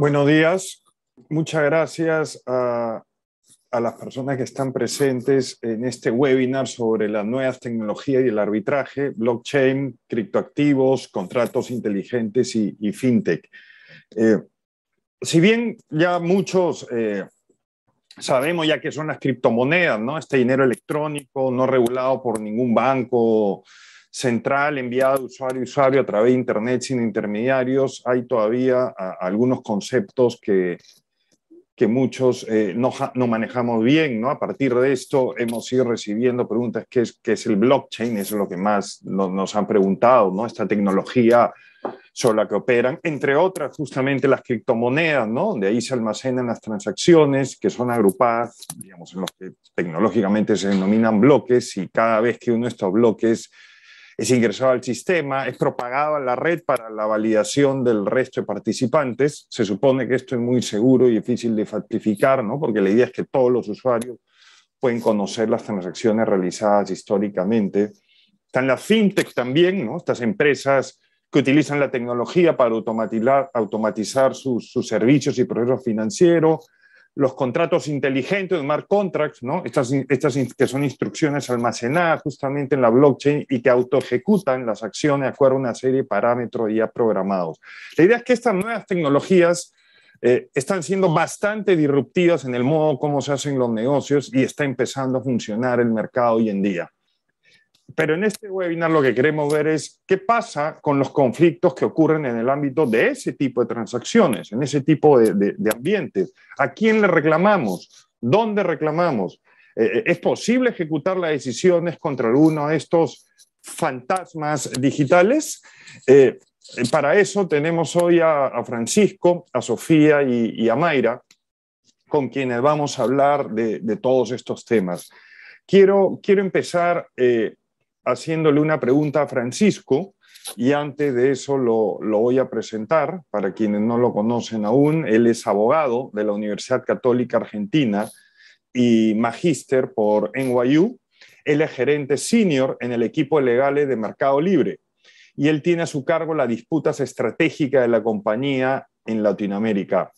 Buenos días. Muchas gracias a, las personas que están presentes en este webinar sobre las nuevas tecnologías y el arbitraje, blockchain, criptoactivos, contratos inteligentes y, y fintech. Eh, si bien ya muchos eh, sabemos ya que son las criptomonedas, ¿no? Este dinero electrónico no regulado por ningún banco central enviado de usuario a usuario a través de Internet sin intermediarios, hay todavía algunos conceptos que, que muchos eh, no, no, manejamos bien. ¿no? A partir de esto hemos ido recibiendo preguntas, ¿qué es, qué es el blockchain? Eso es lo que más nos, nos han preguntado, ¿no? esta tecnología sobre la que operan, entre otras justamente las criptomonedas, ¿no? donde ahí se almacenan las transacciones que son agrupadas, digamos, en los que tecnológicamente se denominan bloques y cada vez que uno de estos bloques es ingresado al sistema, es propagado a la red para la validación del resto de participantes. Se supone que esto es muy seguro y difícil de falsificar, ¿no? porque la idea es que todos los usuarios pueden conocer las transacciones realizadas históricamente. Están las fintech también, ¿no? estas empresas que utilizan la tecnología para automatizar, sus servicios y procesos financieros los contratos inteligentes, smart contracts, ¿no? estas, estas que son instrucciones almacenadas justamente en la blockchain y que autoejecutan las acciones de acuerdo a una serie de parámetros ya programados. La idea es que estas nuevas tecnologías eh, están siendo bastante disruptivas en el modo como se hacen los negocios y está empezando a funcionar el mercado hoy en día. Pero en este webinar lo que queremos ver es qué pasa con los conflictos que ocurren en el ámbito de ese tipo de transacciones, en ese tipo de, de, ambientes. ¿A quién le reclamamos? ¿Dónde reclamamos? Eh, eh, ¿Es posible ejecutar las decisiones contra alguno de estos fantasmas digitales? Eh, para eso tenemos hoy a, Francisco, a Sofía y, a Mayra, con quienes vamos a hablar de, todos estos temas. Quiero, quiero empezar haciéndole una pregunta a Francisco y antes de eso lo, voy a presentar para quienes no lo conocen aún. Él es abogado de la Universidad Católica Argentina y magíster por NYU. Él es gerente senior en el equipo legal de Mercado Libre y él tiene a su cargo las disputas estratégicas de la compañía en Latinoamérica.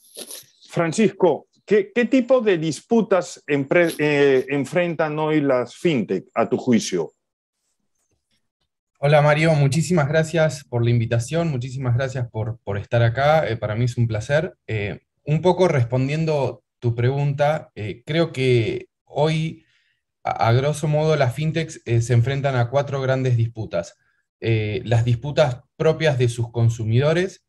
Francisco, ¿qué, tipo de disputas eh, enfrentan hoy las fintech a tu juicio? Hola Mario, muchísimas gracias por la invitación, muchísimas gracias por, estar acá, eh, para mí es un placer. Eh, un poco respondiendo tu pregunta, eh, creo que hoy, a, grosso modo, las fintechs se enfrentan a cuatro grandes disputas. las disputas propias de sus consumidores,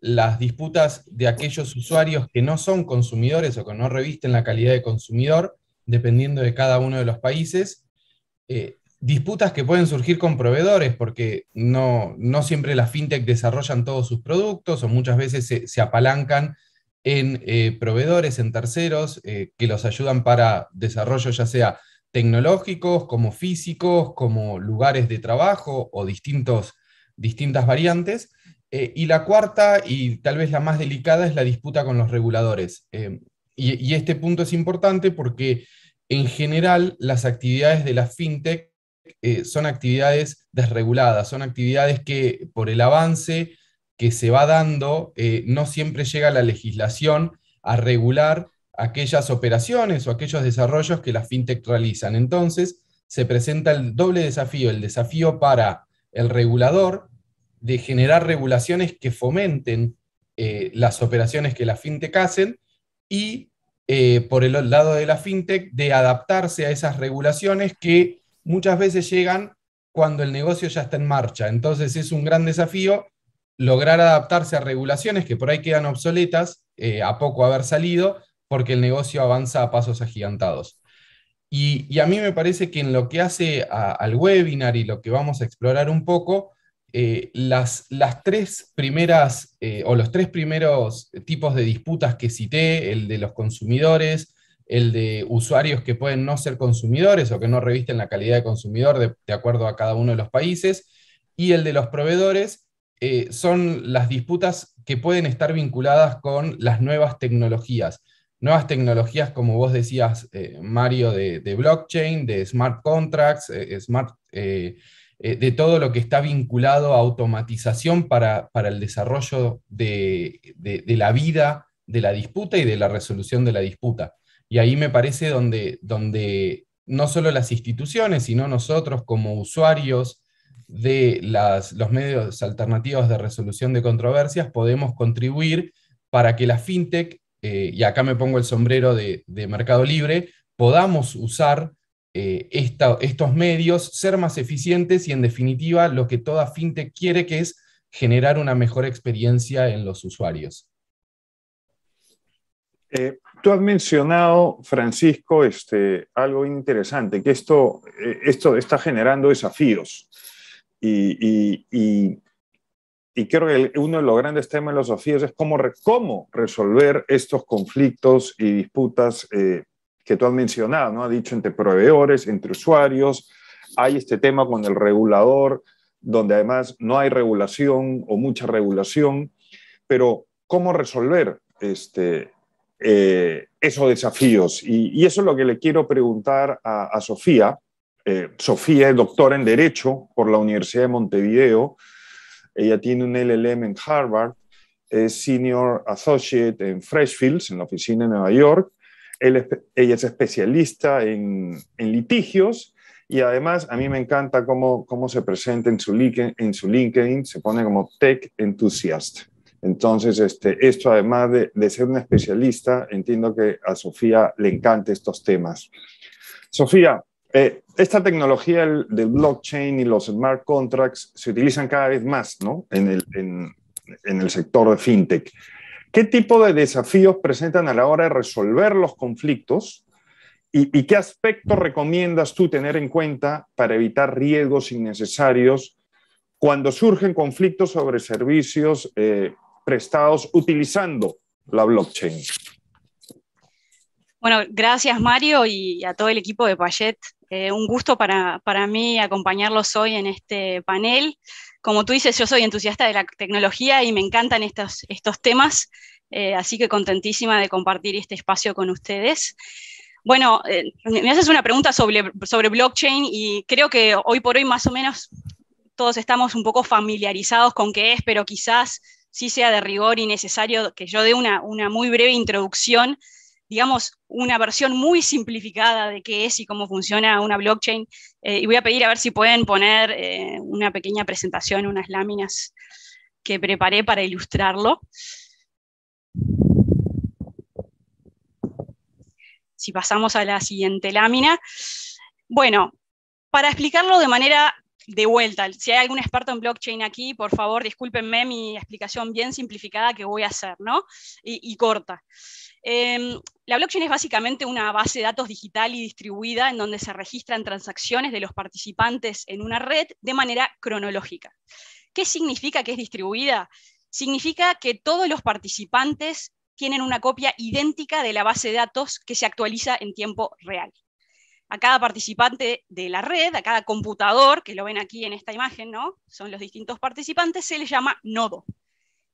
las disputas de aquellos usuarios que no son consumidores o que no revisten la calidad de consumidor, dependiendo de cada uno de los países, disputas que pueden surgir con proveedores, porque no, no siempre las fintech desarrollan todos sus productos o muchas veces se, apalancan en eh, proveedores, en terceros, eh, que los ayudan para desarrollo ya sea tecnológicos, como físicos, como lugares de trabajo o distintos, distintas variantes. Eh, y la cuarta, y tal vez la más delicada, es la disputa con los reguladores. y, este punto es importante porque en general las actividades de la fintech eh, son actividades desreguladas, son actividades que por el avance que se va dando, eh, no siempre llega la legislación a regular aquellas operaciones o aquellos desarrollos que las fintech realizan. Entonces, se presenta el doble desafío, el desafío para el regulador de generar regulaciones que fomenten eh, las operaciones que las fintech hacen y por el lado de la fintech de adaptarse a esas regulaciones que muchas veces llegan cuando el negocio ya está en marcha. Entonces es un gran desafío lograr adaptarse a regulaciones que por ahí quedan obsoletas eh, a poco haber salido, porque el negocio avanza a pasos agigantados. Y, a mí me parece que en lo que hace al webinar y lo que vamos a explorar un poco, eh, las, las, tres primeras eh, o los tres primeros tipos de disputas que cité, el de los consumidores, el de usuarios que pueden no ser consumidores o que no revisten la calidad de consumidor de, acuerdo a cada uno de los países, y el de los proveedores eh, son las disputas que pueden estar vinculadas con las nuevas tecnologías. Nuevas tecnologías, como vos decías, eh, Mario, de, blockchain, de smart contracts, eh, smart, de todo lo que está vinculado a automatización para, el desarrollo de, de la vida de la disputa y de la resolución de la disputa. Y ahí me parece donde, donde no solo las instituciones, sino nosotros como usuarios de las, los medios alternativos de resolución de controversias podemos contribuir para que la fintech, eh, y acá me pongo el sombrero de, Mercado Libre, podamos usar eh, estos medios, ser más eficientes y en definitiva lo que toda fintech quiere que es generar una mejor experiencia en los usuarios. Eh, tú has mencionado, Francisco, este, algo interesante, que esto, eh, esto está generando desafíos. Y, y, creo que uno de los grandes temas de los desafíos es cómo, cómo resolver estos conflictos y disputas eh, que tú has mencionado, ¿no? Ha dicho entre proveedores, entre usuarios. Hay este tema con el regulador, donde además no hay regulación o mucha regulación, pero ¿cómo resolver este, eh, esos desafíos. Y, eso es lo que le quiero preguntar a, Sofía. Eh, Sofía es doctora en Derecho por la Universidad de Montevideo. Ella tiene un LLM en Harvard, es Senior Associate en Freshfields, en la oficina de Nueva York. ella es especialista en, litigios y además a mí me encanta cómo, cómo se presenta en su, en su LinkedIn, se pone como Tech Enthusiast. Entonces, este, esto además de, ser una especialista, entiendo que a Sofía le encantan estos temas. Sofía, eh, esta tecnología del, blockchain y los smart contracts se utilizan cada vez más ¿no? en, el, en, el sector de fintech. ¿Qué tipo de desafíos presentan a la hora de resolver los conflictos y, qué aspectos recomiendas tú tener en cuenta para evitar riesgos innecesarios cuando surgen conflictos sobre servicios eh, prestados utilizando la blockchain. Bueno, gracias Mario y a todo el equipo de Payet. Eh, un gusto para, mí acompañarlos hoy en este panel. Como tú dices, yo soy entusiasta de la tecnología y me encantan estos, estos temas, eh, así que contentísima de compartir este espacio con ustedes. Bueno, eh, me haces una pregunta sobre, sobre blockchain y creo que hoy por hoy más o menos todos estamos un poco familiarizados con qué es, pero quizás sí sea de rigor y necesario que yo dé una, muy breve introducción, digamos, una versión muy simplificada de qué es y cómo funciona una blockchain. Eh, y voy a pedir a ver si pueden poner eh, una pequeña presentación, unas láminas que preparé para ilustrarlo. Si pasamos a la siguiente lámina. Bueno, para explicarlo de manera de vuelta, si hay algún experto en blockchain aquí, por favor, discúlpenme mi explicación bien simplificada que voy a hacer, ¿no? Y, corta. Em, la blockchain es básicamente una base de datos digital y distribuida en donde se registran transacciones de los participantes en una red de manera cronológica. ¿Qué significa que es distribuida? Significa que todos los participantes tienen una copia idéntica de la base de datos que se actualiza en tiempo real a cada participante de la red, a cada computador, que lo ven aquí en esta imagen, ¿no? Son los distintos participantes, se les llama nodo.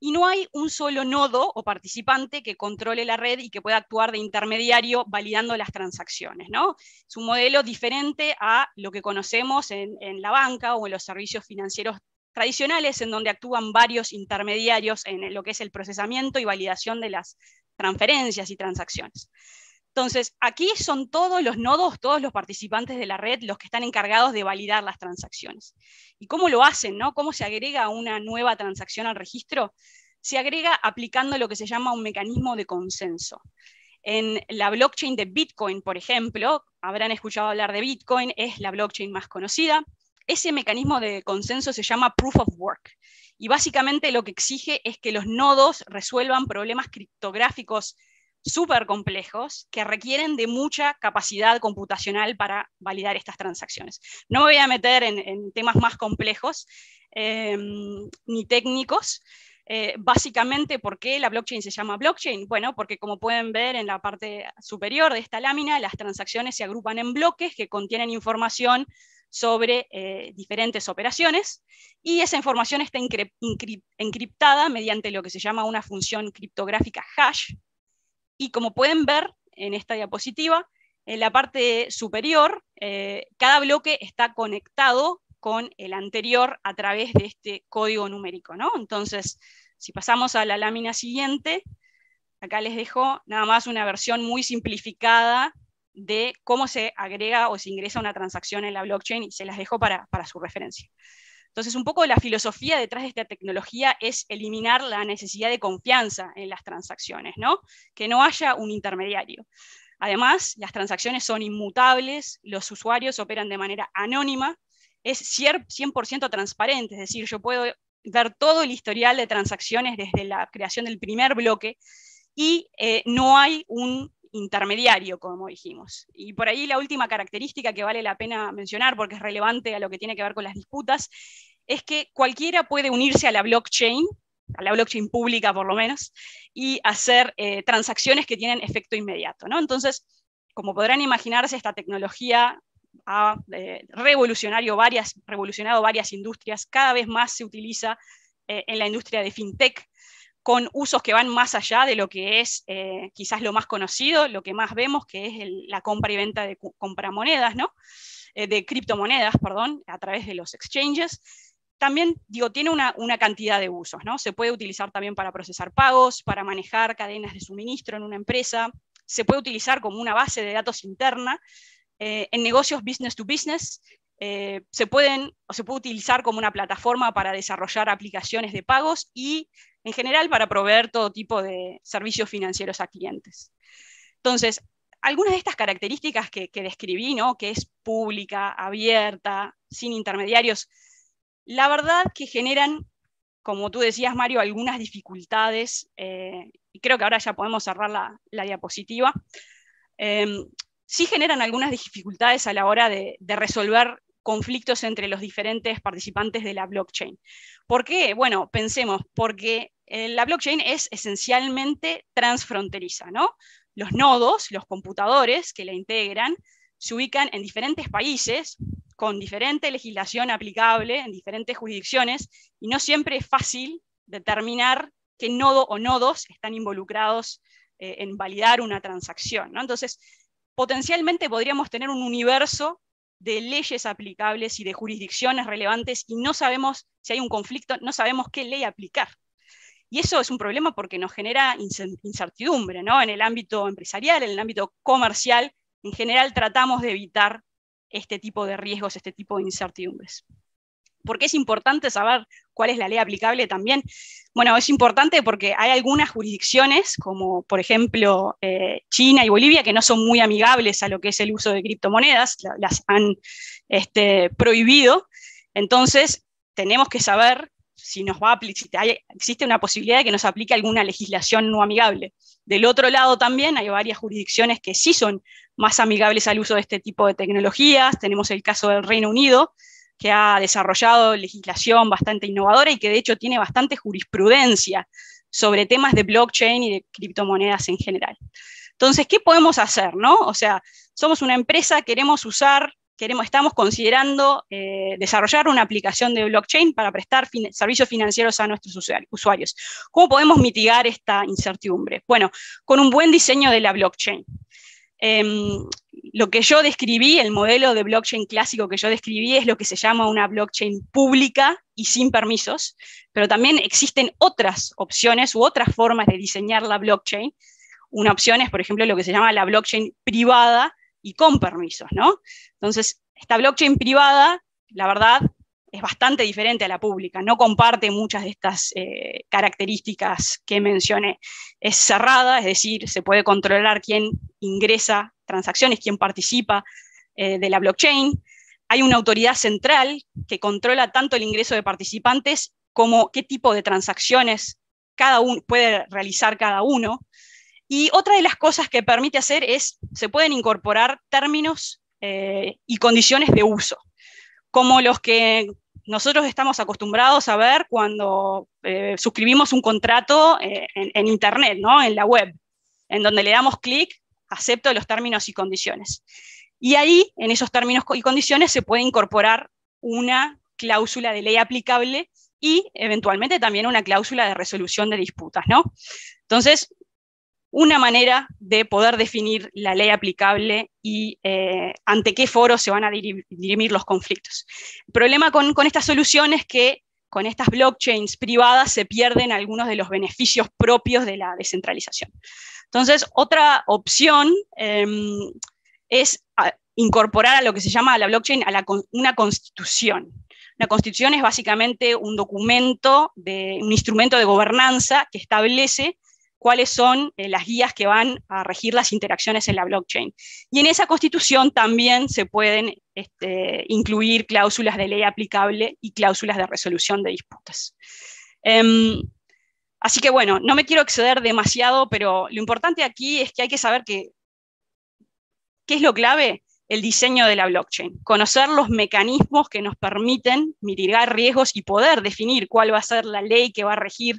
Y no hay un solo nodo o participante que controle la red y que pueda actuar de intermediario validando las transacciones, ¿no? Es un modelo diferente a lo que conocemos en, en la banca o en los servicios financieros tradicionales, en donde actúan varios intermediarios en lo que es el procesamiento y validación de las transferencias y transacciones. Entonces, aquí son todos los nodos, todos los participantes de la red los que están encargados de validar las transacciones. ¿Y cómo lo hacen? No? ¿Cómo se agrega una nueva transacción al registro? Se agrega aplicando lo que se llama un mecanismo de consenso. En la blockchain de Bitcoin, por ejemplo, habrán escuchado hablar de Bitcoin, es la blockchain más conocida. Ese mecanismo de consenso se llama Proof of Work. Y básicamente lo que exige es que los nodos resuelvan problemas criptográficos súper complejos que requieren de mucha capacidad computacional para validar estas transacciones. No me voy a meter en, temas más complejos em, ni técnicos. Eh, básicamente, ¿por qué la blockchain se llama blockchain? Bueno, porque como pueden ver en la parte superior de esta lámina, las transacciones se agrupan en bloques que contienen información sobre eh, diferentes operaciones y esa información está encriptada mediante lo que se llama una función criptográfica hash, y como pueden ver en esta diapositiva, en la parte superior, eh, cada bloque está conectado con el anterior a través de este código numérico. ¿no? Entonces, si pasamos a la lámina siguiente, acá les dejo nada más una versión muy simplificada de cómo se agrega o se ingresa una transacción en la blockchain y se las dejo para, para su referencia. Entonces, un poco la filosofía detrás de esta tecnología es eliminar la necesidad de confianza en las transacciones, ¿no? Que no haya un intermediario. Además, las transacciones son inmutables, los usuarios operan de manera anónima, es 100% transparente, es decir, yo puedo ver todo el historial de transacciones desde la creación del primer bloque y eh, no hay un intermediario, como dijimos. Y por ahí la última característica que vale la pena mencionar, porque es relevante a lo que tiene que ver con las disputas, es que cualquiera puede unirse a la blockchain, a la blockchain pública por lo menos, y hacer eh, transacciones que tienen efecto inmediato. ¿no? Entonces, como podrán imaginarse, esta tecnología ha eh, revolucionado varias industrias, cada vez más se utiliza eh, en la industria de fintech, con usos que van más allá de lo que es eh, quizás lo más conocido, lo que más vemos, que es la compra y venta de compramonedas, ¿no? Eh, de criptomonedas, perdón, a través de los exchanges. También, digo, tiene una, cantidad de usos, ¿no? Se puede utilizar también para procesar pagos, para manejar cadenas de suministro en una empresa, se puede utilizar como una base de datos interna eh, en negocios business to business, se, pueden, se puede utilizar como una plataforma para desarrollar aplicaciones de pagos y en general para proveer todo tipo de servicios financieros a clientes. Entonces, algunas de estas características que, describí, ¿no? que es pública, abierta, sin intermediarios, la verdad que generan, como tú decías, Mario, algunas dificultades, eh, y creo que ahora ya podemos cerrar la, diapositiva, em, sí generan algunas dificultades a la hora de resolver conflictos entre los diferentes participantes de la blockchain. ¿Por qué? Bueno, pensemos, porque eh, la blockchain es esencialmente transfronteriza, ¿no? Los nodos, los computadores que la integran, se ubican en diferentes países con diferente legislación aplicable en diferentes jurisdicciones y no siempre es fácil determinar qué nodo o nodos están involucrados eh, en validar una transacción. Entonces, potencialmente podríamos tener un universo de leyes aplicables y de jurisdicciones relevantes y no sabemos si hay un conflicto, no sabemos qué ley aplicar. Y eso es un problema porque nos genera incertidumbre, ¿no? En el ámbito empresarial, en el ámbito comercial, en general tratamos de evitar este tipo de riesgos, este tipo de incertidumbres. ¿Por qué es importante saber cuál es la ley aplicable también? Bueno, es importante porque hay algunas jurisdicciones, como por ejemplo eh, China y Bolivia, que no son muy amigables a lo que es el uso de criptomonedas, las han este, prohibido. Entonces, tenemos que saber si nos va a existe una posibilidad de que nos aplique alguna legislación no amigable. Del otro lado también hay varias jurisdicciones que sí son más amigables al uso de este tipo de tecnologías. Tenemos el caso del Reino Unido, que ha desarrollado legislación bastante innovadora y que de hecho tiene bastante jurisprudencia sobre temas de blockchain y de criptomonedas en general. Entonces, ¿qué podemos hacer? No? O sea, somos una empresa, queremos usar, queremos, estamos considerando eh, desarrollar una aplicación de blockchain para prestar servicios financieros a nuestros usuarios. ¿Cómo podemos mitigar esta incertidumbre? Bueno, con un buen diseño de la blockchain. Em, lo que yo describí, el modelo de blockchain clásico que yo describí es lo que se llama una blockchain pública y sin permisos, pero también existen otras opciones u otras formas de diseñar la blockchain. Una opción es, por ejemplo, lo que se llama la blockchain privada y con permisos, ¿no? Entonces, esta blockchain privada, la verdad, es bastante diferente a la pública, no comparte muchas de estas eh, características que mencioné. Es cerrada, es decir, se puede controlar quién ingresa transacciones, quién participa eh, de la blockchain. Hay una autoridad central que controla tanto el ingreso de participantes como qué tipo de transacciones cada uno puede realizar cada uno. Y otra de las cosas que permite hacer es, se pueden incorporar términos eh, y condiciones de uso, como los que nosotros estamos acostumbrados a ver cuando eh, suscribimos un contrato eh, en, Internet, ¿no? en la web, en donde le damos clic, acepto los términos y condiciones. Y ahí, en esos términos y condiciones, se puede incorporar una cláusula de ley aplicable y eventualmente también una cláusula de resolución de disputas. ¿no? Entonces, una manera de poder definir la ley aplicable y eh, ante qué foro se van a dirimir los conflictos. El problema con, esta solución es que con estas blockchains privadas se pierden algunos de los beneficios propios de la descentralización. Entonces, otra opción em, es ah, incorporar a lo que se llama a la blockchain a una constitución. Una constitución es básicamente un documento, un instrumento de gobernanza que establece cuáles son eh, las guías que van a regir las interacciones en la blockchain. Y en esa constitución también se pueden este, incluir cláusulas de ley aplicable y cláusulas de resolución de disputas. Em, así que bueno, no me quiero exceder demasiado, pero lo importante aquí es que hay que saber ¿qué es lo clave? El diseño de la blockchain, conocer los mecanismos que nos permiten mitigar riesgos y poder definir cuál va a ser la ley que va a regir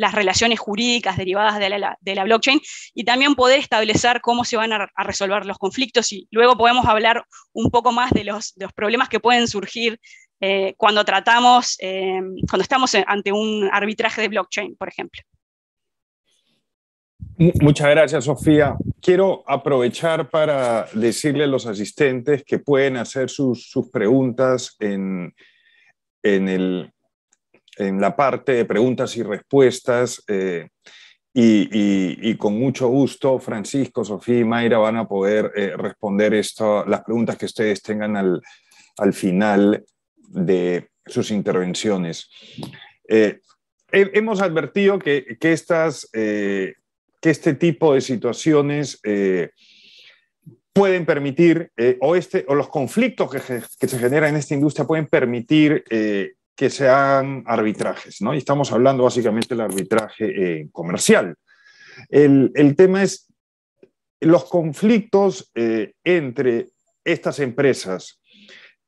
las relaciones jurídicas derivadas de la, blockchain y también poder establecer cómo se van a, resolver los conflictos y luego podemos hablar un poco más de los, problemas que pueden surgir eh, cuando tratamos, eh, cuando estamos ante un arbitraje de blockchain, por ejemplo. Muchas gracias, Sofía. Quiero aprovechar para decirle a los asistentes que pueden hacer sus, preguntas en, en, el, en la parte de preguntas y respuestas. Eh, y, con mucho gusto, Francisco, Sofía y Mayra van a poder eh, responder esto, las preguntas que ustedes tengan al, al final de sus intervenciones. Eh, hemos advertido que, que estas, que este tipo de situaciones pueden permitir, o, este, o los conflictos que, que, se generan en esta industria pueden permitir que sean arbitrajes, ¿no? Y estamos hablando básicamente del arbitraje eh, comercial. El, tema es los conflictos eh, entre estas empresas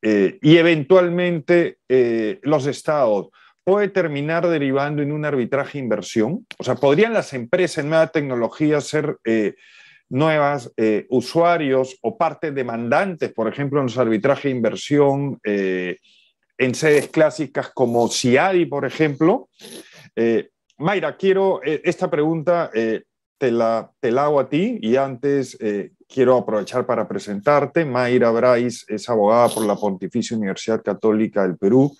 eh, y eventualmente los estados puede terminar derivando en un arbitraje inversión. O sea, ¿podrían las empresas en nueva tecnología ser nuevas usuarios o parte demandantes, por ejemplo, en los arbitrajes de inversión? En sedes clásicas como CIADI, por ejemplo. Eh, Mayra, quiero eh, esta pregunta, eh, te, la, te, la, hago a ti y antes quiero aprovechar para presentarte. Mayra Brais es abogada por la Pontificia Universidad Católica del Perú,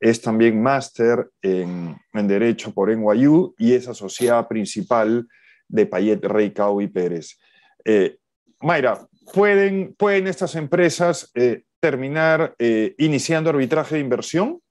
es también máster en, en, Derecho por NYU y es asociada principal de Payet Rey Cao y Pérez. Mayra, ¿pueden, ¿pueden estas empresas terminar eh, iniciando arbitraje de inversión?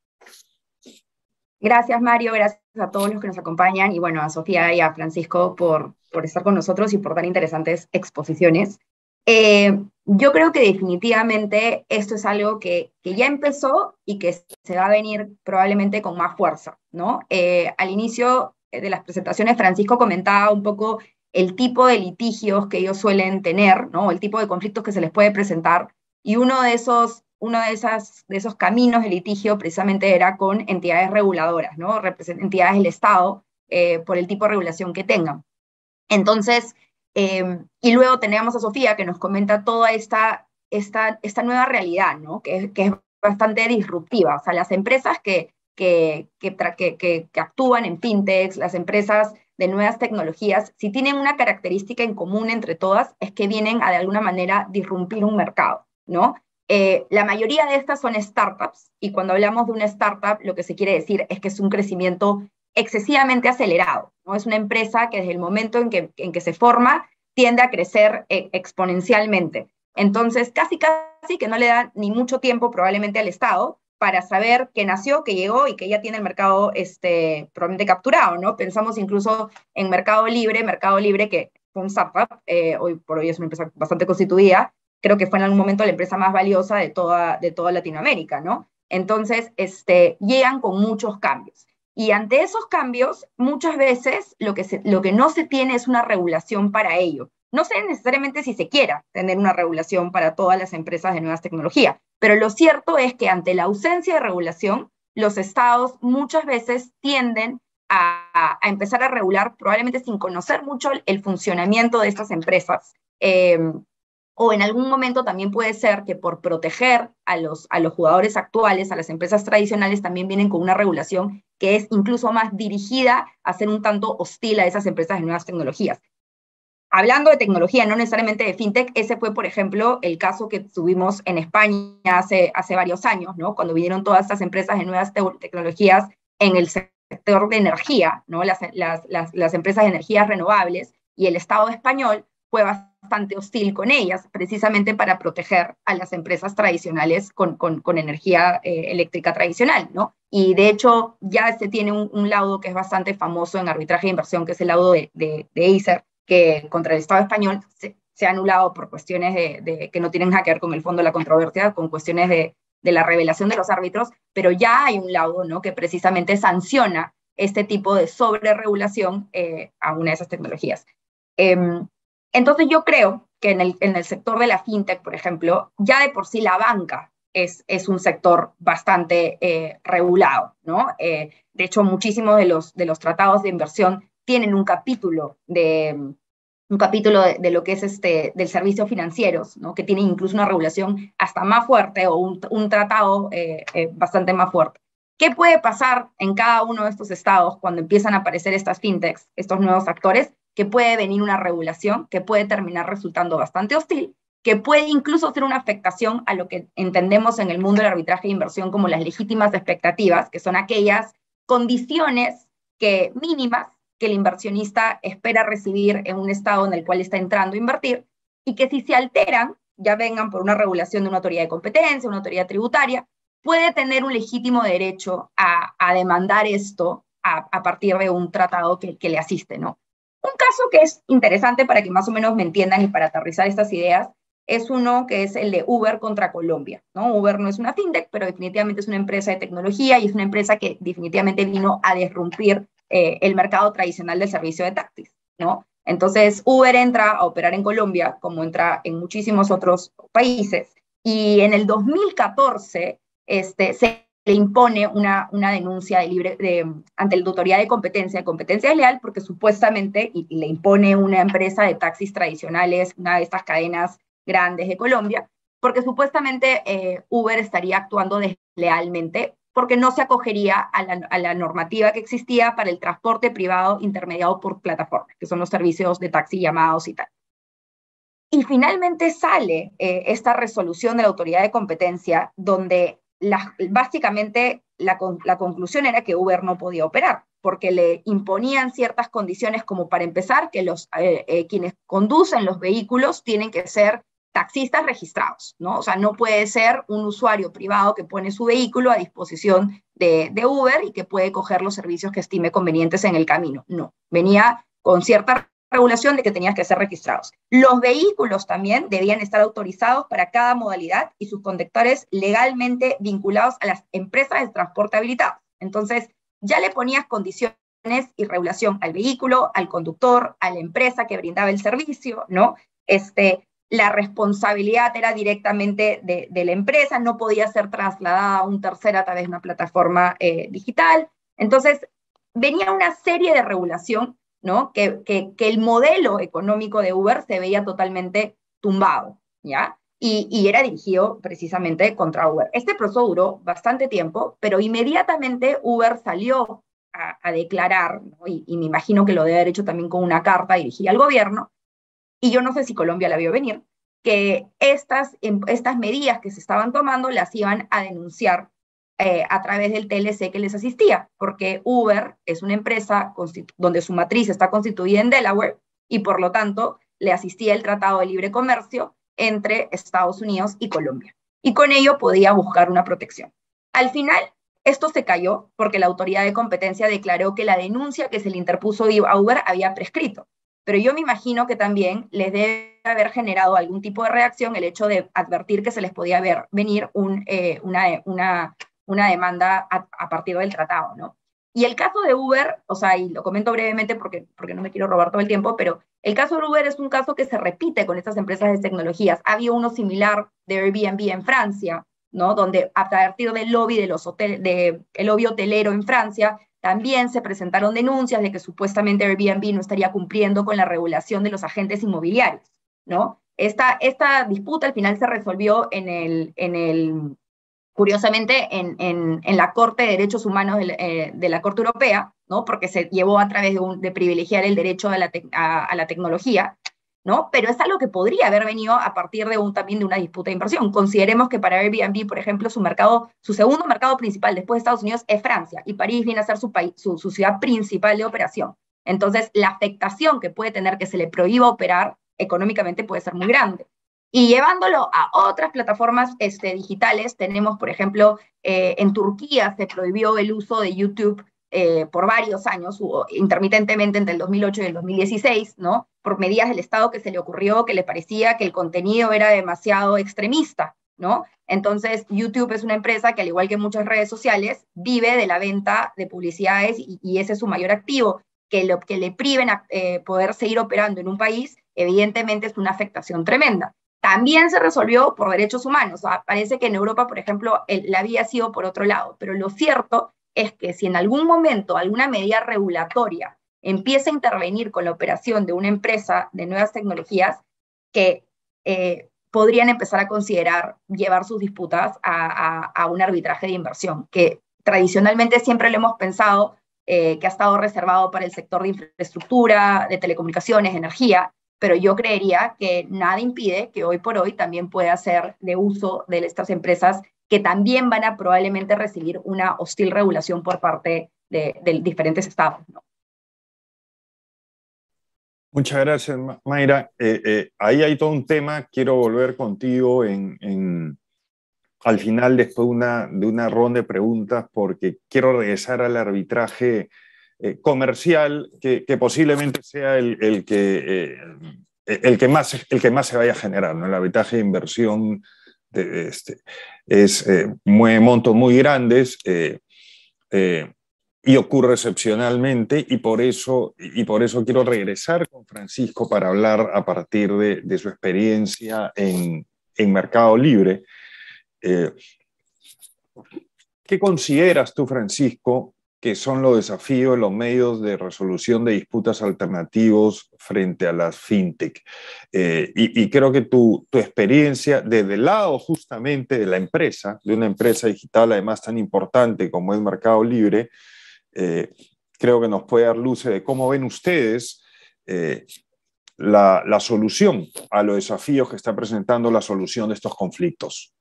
Gracias, Mario. Gracias a todos los que nos acompañan y bueno, a Sofía y a Francisco por, por estar con nosotros y por dar interesantes exposiciones. Eh, yo creo que definitivamente esto es algo que, que, ya empezó y que se va a venir probablemente con más fuerza, ¿no? Eh, al inicio de las presentaciones, Francisco comentaba un poco el tipo de litigios que ellos suelen tener, ¿no? El tipo de conflictos que se les puede presentar y uno de esos, uno de, esas, de esos caminos de litigio precisamente era con entidades reguladoras, ¿no? entidades del Estado, eh, por el tipo de regulación que tengan. Entonces, em, y luego teníamos a Sofía que nos comenta toda esta, esta, esta nueva realidad, ¿no? Que, que, es bastante disruptiva. O sea, las empresas que, que, que, que actúan en fintechs, las empresas de nuevas tecnologías, si tienen una característica en común entre todas, es que vienen a de alguna manera disrumpir un mercado. ¿No? Eh, la mayoría de estas son startups y cuando hablamos de una startup lo que se quiere decir es que es un crecimiento excesivamente acelerado, ¿no? Es una empresa que desde el momento en que, en que se forma tiende a crecer eh, exponencialmente. Entonces, casi, casi que no le da ni mucho tiempo probablemente al Estado para saber que nació, que llegó y que ya tiene el mercado este, probablemente capturado, ¿no? Pensamos incluso en Mercado Libre, Mercado Libre que fue un startup, eh, hoy por hoy es una empresa bastante constituida, creo que fue en algún momento la empresa más valiosa de toda, de toda Latinoamérica, ¿no? Entonces, este, llegan con muchos cambios. Y ante esos cambios, muchas veces lo que, lo que no se tiene es una regulación para ello. No sé necesariamente si se quiera tener una regulación para todas las empresas de nuevas tecnologías, pero lo cierto es que ante la ausencia de regulación, los estados muchas veces tienden a, a empezar a regular, probablemente sin conocer mucho el, funcionamiento de estas empresas. Eh, o en algún momento también puede ser que por proteger a los, a los jugadores actuales, a las empresas tradicionales, también vienen con una regulación que es incluso más dirigida a ser un tanto hostil a esas empresas de nuevas tecnologías. hablando de tecnología, no necesariamente de fintech, ese fue, por ejemplo, el caso que tuvimos en España hace, hace varios años, ¿no? Cuando vinieron todas estas empresas de nuevas tecnologías en el sector de energía, ¿no? Las, las, las, las empresas de energías renovables y el Estado español fue bastante hostil con ellas, precisamente para proteger a las empresas tradicionales con, con, energía eh, eléctrica tradicional, ¿no? Y de hecho ya se tiene un, laudo que es bastante famoso en arbitraje de inversión, que es el laudo de, de, de Acer, que contra el Estado español se, ha anulado por cuestiones de, que no tienen que ver con el fondo de la controversia, con cuestiones de, de la revelación de los árbitros, pero ya hay un laudo ¿no? que precisamente sanciona este tipo de sobreregulación eh, a una de esas tecnologías. Em, entonces yo creo que en el, en el, sector de la fintech, por ejemplo, ya de por sí la banca es, es un sector bastante eh, regulado, ¿no? Eh, de hecho, muchísimos de los, de los tratados de inversión tienen un capítulo de un capítulo de, lo que es este del servicio financieros, ¿no? que tiene incluso una regulación hasta más fuerte o un, un tratado eh, bastante más fuerte. ¿Qué puede pasar en cada uno de estos estados cuando empiezan a aparecer estas fintechs, estos nuevos actores? Que puede venir una regulación que puede terminar resultando bastante hostil, que puede incluso ser una afectación a lo que entendemos en el mundo del arbitraje de inversión como las legítimas expectativas, que son aquellas condiciones que mínimas que el inversionista espera recibir en un estado en el cual está entrando a invertir y que si se alteran, ya vengan por una regulación de una autoridad de competencia, una autoridad tributaria, puede tener un legítimo derecho a, demandar esto a, partir de un tratado que, le asiste, ¿no? Un caso que es interesante para que más o menos me entiendan y para aterrizar estas ideas es uno que es el de Uber contra Colombia, ¿no? Uber no es una fintech, pero definitivamente es una empresa de tecnología y es una empresa que definitivamente vino a disrumpir eh, el mercado tradicional del servicio de taxis, ¿no? Entonces, Uber entra a operar en Colombia, como entra en muchísimos otros países, y en el 2014 este, se le impone una, una denuncia de libre, ante la Autoridad de Competencia, de Competencia Leal, porque supuestamente y, le impone una empresa de taxis tradicionales, una de estas cadenas grandes de Colombia, porque supuestamente eh, Uber estaría actuando deslealmente porque no se acogería a la, a la, normativa que existía para el transporte privado intermediado por plataformas, que son los servicios de taxi llamados y tal. Y finalmente sale eh, esta resolución de la autoridad de competencia donde básicamente la, conclusión era que Uber no podía operar, porque le imponían ciertas condiciones como para empezar, que los, eh, eh, quienes conducen los vehículos tienen que ser taxistas registrados, ¿no? O sea, no puede ser un usuario privado que pone su vehículo a disposición de, de Uber y que puede coger los servicios que estime convenientes en el camino. No, venía con cierta regulación de que tenías que ser registrados. Los vehículos también debían estar autorizados para cada modalidad y sus conductores legalmente vinculados a las empresas de transporte habilitados. Entonces, ya le ponías condiciones y regulación al vehículo, al conductor, a la empresa que brindaba el servicio, ¿no? Este, la responsabilidad era directamente de, la empresa, no podía ser trasladada a un tercero a través de una plataforma eh, digital. Entonces, venía una serie de regulación que, el modelo económico de Uber se veía totalmente tumbado, ¿ya? Y, era dirigido precisamente contra Uber. Este proceso duró bastante tiempo, pero inmediatamente Uber salió a, declarar, y, me imagino que lo debe haber hecho también con una carta dirigida al gobierno, y yo no sé si Colombia la vio venir, que estas, em, estas medidas que se estaban tomando las iban a denunciar eh, a través del TLC que les asistía, porque Uber es una empresa donde su matriz está constituida en Delaware y por lo tanto le asistía el Tratado de Libre Comercio entre Estados Unidos y Colombia. Y con ello podía buscar una protección. Al final, esto se cayó porque la autoridad de competencia declaró que la denuncia que se le interpuso a Uber había prescrito. Pero yo me imagino que también les debe haber generado algún tipo de reacción el hecho de advertir que se les podía ver venir un, eh, una, una, una demanda a, partir del tratado, ¿no? Y el caso de Uber, o sea, y lo comento brevemente porque, porque no me quiero robar todo el tiempo, pero el caso de Uber es un caso que se repite con estas empresas de tecnologías. Había uno similar de Airbnb en Francia, ¿no? Donde a partir del lobby de los hoteles, de el lobby hotelero en Francia, también se presentaron denuncias de que supuestamente Airbnb no estaría cumpliendo con la regulación de los agentes inmobiliarios, ¿no? Esta, esta disputa al final se resolvió en el, en el curiosamente, en, la Corte de Derechos Humanos de, eh, la Corte Europea, ¿no? porque se llevó a través de, privilegiar el derecho a la, tecnología, ¿no? Pero es algo que podría haber venido a partir de un, también de una disputa de inversión. Consideremos que para Airbnb, por ejemplo, su mercado, su segundo mercado principal después de Estados Unidos es Francia, y París viene a ser su, país, su ciudad principal de operación. Entonces, la afectación que puede tener que se le prohíba operar económicamente puede ser muy grande. Y llevándolo a otras plataformas este, digitales, tenemos, por ejemplo, eh, en Turquía se prohibió el uso de YouTube eh, por varios años, intermitentemente entre el 2008 y el 2016, ¿no? Por medidas del Estado que se le ocurrió, que le parecía que el contenido era demasiado extremista, ¿no? Entonces, YouTube es una empresa que, al igual que muchas redes sociales, vive de la venta de publicidades y, ese es su mayor activo. Que lo que le priven a eh, poder seguir operando en un país, evidentemente es una afectación tremenda. También se resolvió por derechos humanos. parece que en Europa, por ejemplo, la vía ha sido por otro lado, pero lo cierto es que si en algún momento alguna medida regulatoria empieza a intervenir con la operación de una empresa de nuevas tecnologías, que eh, podrían empezar a considerar llevar sus disputas a, un arbitraje de inversión, que tradicionalmente siempre lo hemos pensado eh, que ha estado reservado para el sector de infraestructura, de telecomunicaciones, energía, pero yo creería que nada impide que hoy por hoy también pueda ser de uso de estas empresas que también van a probablemente recibir una hostil regulación por parte de, diferentes estados. Muchas gracias, Mayra. Eh, eh, ahí hay todo un tema. Quiero volver contigo en, al final, después de una, de una ronda de preguntas, porque quiero regresar al arbitraje eh, comercial que, posiblemente sea el, que, eh, el, que más, el que más se vaya a generar. ¿no? El arbitraje de inversión este, es, eh, mueve montos muy grandes y ocurre excepcionalmente y por, eso, y por eso quiero regresar con Francisco para hablar a partir de, de su experiencia en, en Mercado Libre. ¿Qué consideras tú, Francisco, que son los desafíos, los medios de resolución de disputas alternativos frente a las fintech. Eh, y, creo que tu, tu, experiencia desde el lado justamente de la empresa, de una empresa digital además tan importante como es Mercado Libre, eh, creo que nos puede dar luces de cómo ven ustedes eh, la, la solución a los desafíos que está presentando la solución de estos conflictos.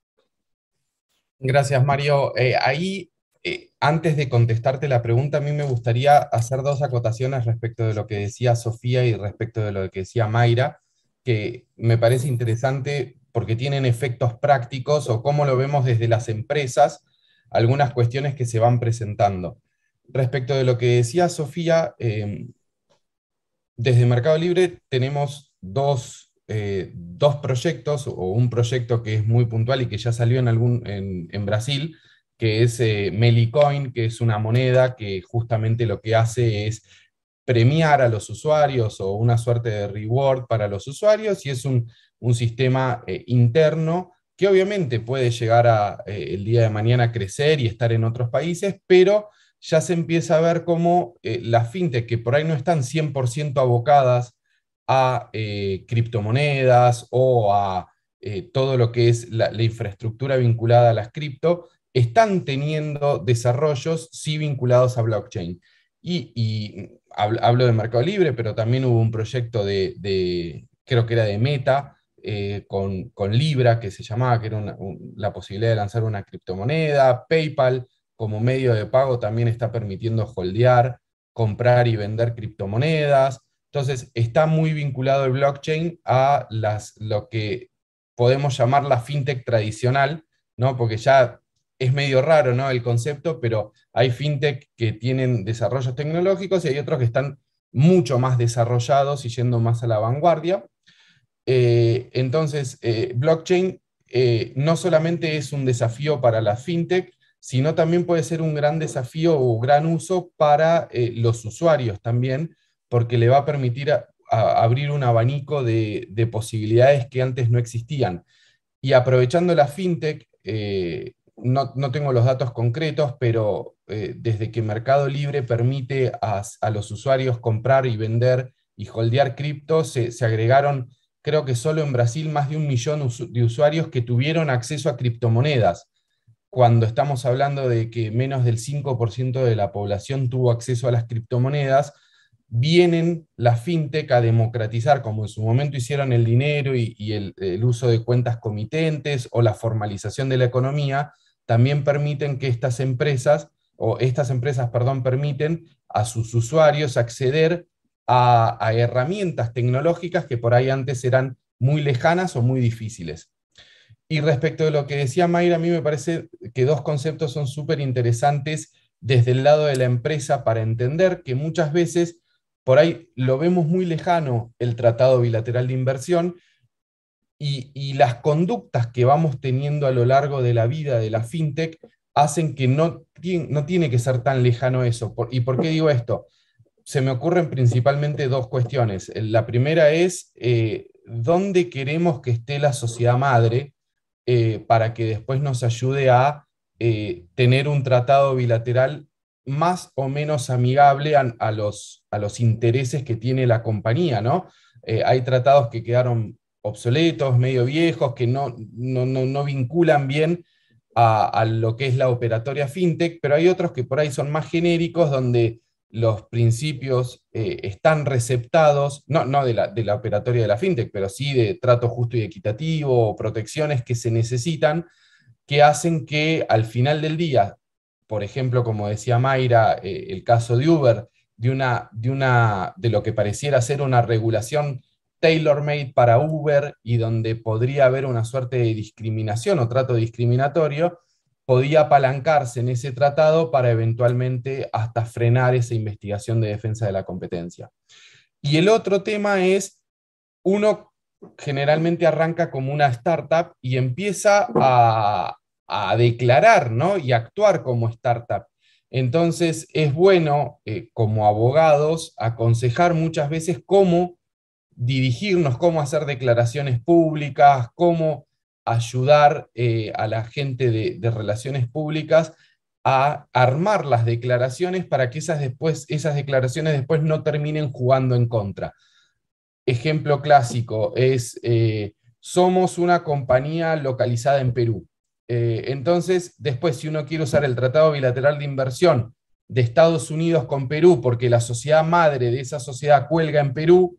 Gracias, Mario. ahí eh, antes de contestarte la pregunta, a mí me gustaría hacer dos acotaciones respecto de lo que decía Sofía y respecto de lo que decía Mayra, que me parece interesante porque tienen efectos prácticos o cómo lo vemos desde las empresas, algunas cuestiones que se van presentando. Respecto de lo que decía Sofía, em, desde Mercado Libre tenemos dos, eh, dos, proyectos, o un proyecto que es muy puntual y que ya salió en, algún, en, en Brasil, que es eh, Melicoin, que es una moneda que justamente lo que hace es premiar a los usuarios o una suerte de reward para los usuarios y es un, sistema eh, interno que obviamente puede llegar a eh, el día de mañana crecer y estar en otros países, pero ya se empieza a ver cómo las fintech que por ahí no están 100% abocadas a criptomonedas o a todo lo que es la, la, infraestructura vinculada a las cripto, están teniendo desarrollos sí vinculados a blockchain. Y, hablo de Mercado Libre, pero también hubo un proyecto de, creo que era de Meta, eh, con, Libra, que se llamaba, que era la posibilidad de lanzar una criptomoneda. PayPal, como medio de pago, también está permitiendo holdear, comprar y vender criptomonedas. Entonces, está muy vinculado el blockchain a las, lo que podemos llamar la fintech tradicional, ¿no? porque ya es medio raro ¿no? el concepto, pero hay fintech que tienen desarrollos tecnológicos y hay otros que están mucho más desarrollados y yendo más a la vanguardia. Eh, entonces, eh, blockchain eh, no solamente es un desafío para la fintech, sino también puede ser un gran desafío o gran uso para los usuarios también, porque le va a permitir abrir un abanico de, de, posibilidades que antes no existían. Y aprovechando la fintech, no, tengo los datos concretos, pero eh, desde que Mercado Libre permite a, los usuarios comprar y vender y holdear cripto, se, agregaron, creo que solo en Brasil, más de un millón de usuarios que tuvieron acceso a criptomonedas. Cuando estamos hablando de que menos del 5% de la población tuvo acceso a las criptomonedas, vienen la fintech a democratizar, como en su momento hicieron el dinero y, el, el, uso de cuentas comitentes o la formalización de la economía, también permiten que estas empresas, o estas empresas, perdón, permiten a sus usuarios acceder a, herramientas tecnológicas que por ahí antes eran muy lejanas o muy difíciles. Y respecto de lo que decía Mayra, a mí me parece que dos conceptos son súper interesantes desde el lado de la empresa para entender que muchas veces por ahí lo vemos muy lejano el tratado bilateral de inversión y, las conductas que vamos teniendo a lo largo de la vida de la fintech hacen que no, no tiene que ser tan lejano eso. ¿Y por qué digo esto? se me ocurren principalmente dos cuestiones. La primera es eh, dónde queremos que esté la sociedad madre eh, para que después nos ayude a eh, tener un tratado bilateral más o menos amigable a, los, a los, intereses que tiene la compañía, ¿no? hay tratados que quedaron obsoletos, medio viejos, que no, no, vinculan bien a, lo que es la operatoria fintech, pero hay otros que por ahí son más genéricos, donde los principios eh, están receptados, no, no de, la, de, la, operatoria de la fintech, pero sí de trato justo y equitativo, protecciones que se necesitan, que hacen que al final del día, por ejemplo, como decía Mayra, eh, el caso de Uber, de, una, de, una, de lo que pareciera ser una regulación tailor-made para Uber y donde podría haber una suerte de discriminación o trato discriminatorio, podía apalancarse en ese tratado para eventualmente hasta frenar esa investigación de defensa de la competencia. Y el otro tema es, uno generalmente arranca como una startup y empieza a, declarar ¿no? y actuar como startup. Entonces es bueno eh, como abogados aconsejar muchas veces cómo dirigirnos, cómo hacer declaraciones públicas, cómo ayudar eh, a la gente de, relaciones públicas a armar las declaraciones para que esas, después, esas declaraciones después no terminen jugando en contra. Ejemplo clásico es, eh, somos una compañía localizada en Perú. Eh, entonces, después, si uno quiere usar el Tratado Bilateral de Inversión de Estados Unidos con Perú, porque la sociedad madre de esa sociedad cuelga en Perú,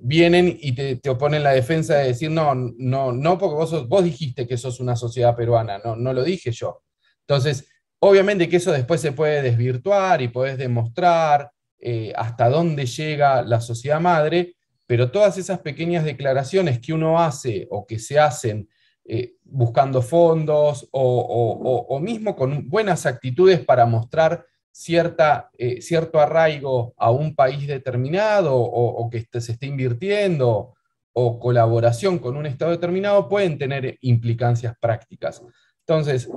vienen y te, oponen la defensa de decir, no, no, no, porque vos, vos dijiste que sos una sociedad peruana, no, no lo dije yo. Entonces, obviamente que eso después se puede desvirtuar y podés demostrar eh, hasta dónde llega la sociedad madre, pero todas esas pequeñas declaraciones que uno hace o que se hacen eh, buscando fondos o, o, mismo con buenas actitudes para mostrar cierta, eh, cierto arraigo a un país determinado o, que se esté invirtiendo o colaboración con un Estado determinado pueden tener implicancias prácticas. Entonces,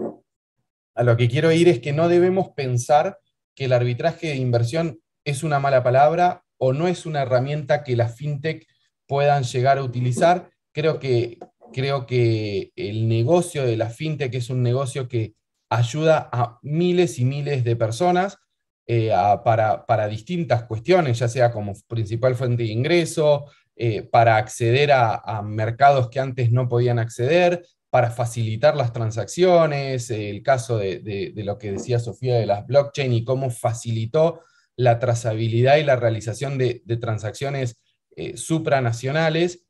a lo que quiero ir es que no debemos pensar que el arbitraje de inversión es una mala palabra o no es una herramienta que las fintech puedan llegar a utilizar. Creo que, creo que el negocio de la fintech es un negocio que ayuda a miles y miles de personas eh, para, distintas cuestiones, ya sea como principal fuente de ingreso, eh, para acceder a, mercados que antes no podían acceder, para facilitar las transacciones, el caso de, lo que decía Sofía de las blockchain y cómo facilitó la trazabilidad y la realización de, transacciones eh, supranacionales,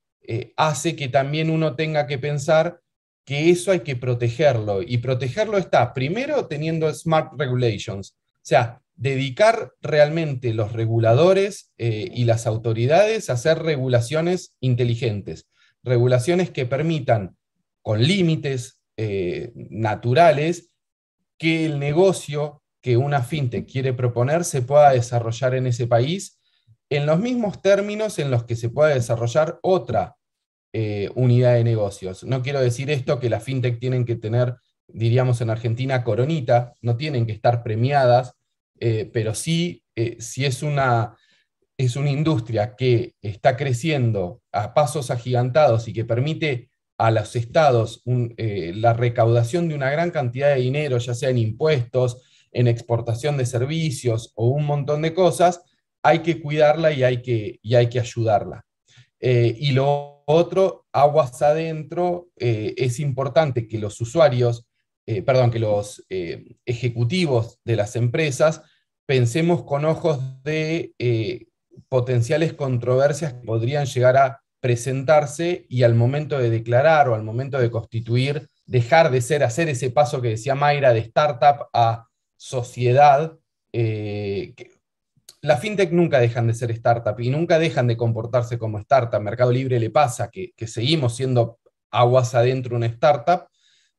hace que también uno tenga que pensar que eso hay que protegerlo. Y protegerlo está primero teniendo smart regulations, o sea, dedicar realmente los reguladores eh, y las autoridades a hacer regulaciones inteligentes, regulaciones que permitan, con límites eh, naturales, que el negocio que una fintech quiere proponer se pueda desarrollar en ese país en los mismos términos en los que se pueda desarrollar otra eh, unidad de negocios. No quiero decir esto que las fintech tienen que tener, diríamos en Argentina, coronita, no tienen que estar premiadas, eh, pero sí, eh, si es una, es una industria que está creciendo a pasos agigantados y que permite a los estados la recaudación de una gran cantidad de dinero, ya sea en impuestos, en exportación de servicios o un montón de cosas, hay que cuidarla y hay que, y hay que ayudarla. y lo otro, aguas adentro, eh, es importante que los usuarios, eh, perdón, que los eh, ejecutivos de las empresas pensemos con ojos de potenciales controversias que podrían llegar a presentarse y al momento de declarar o al momento de constituir, dejar de ser, hacer ese paso que decía Mayra de startup a sociedad. La fintech nunca dejan de ser startup y nunca dejan de comportarse como startup. Mercado Libre le pasa que, seguimos siendo aguas adentro una startup,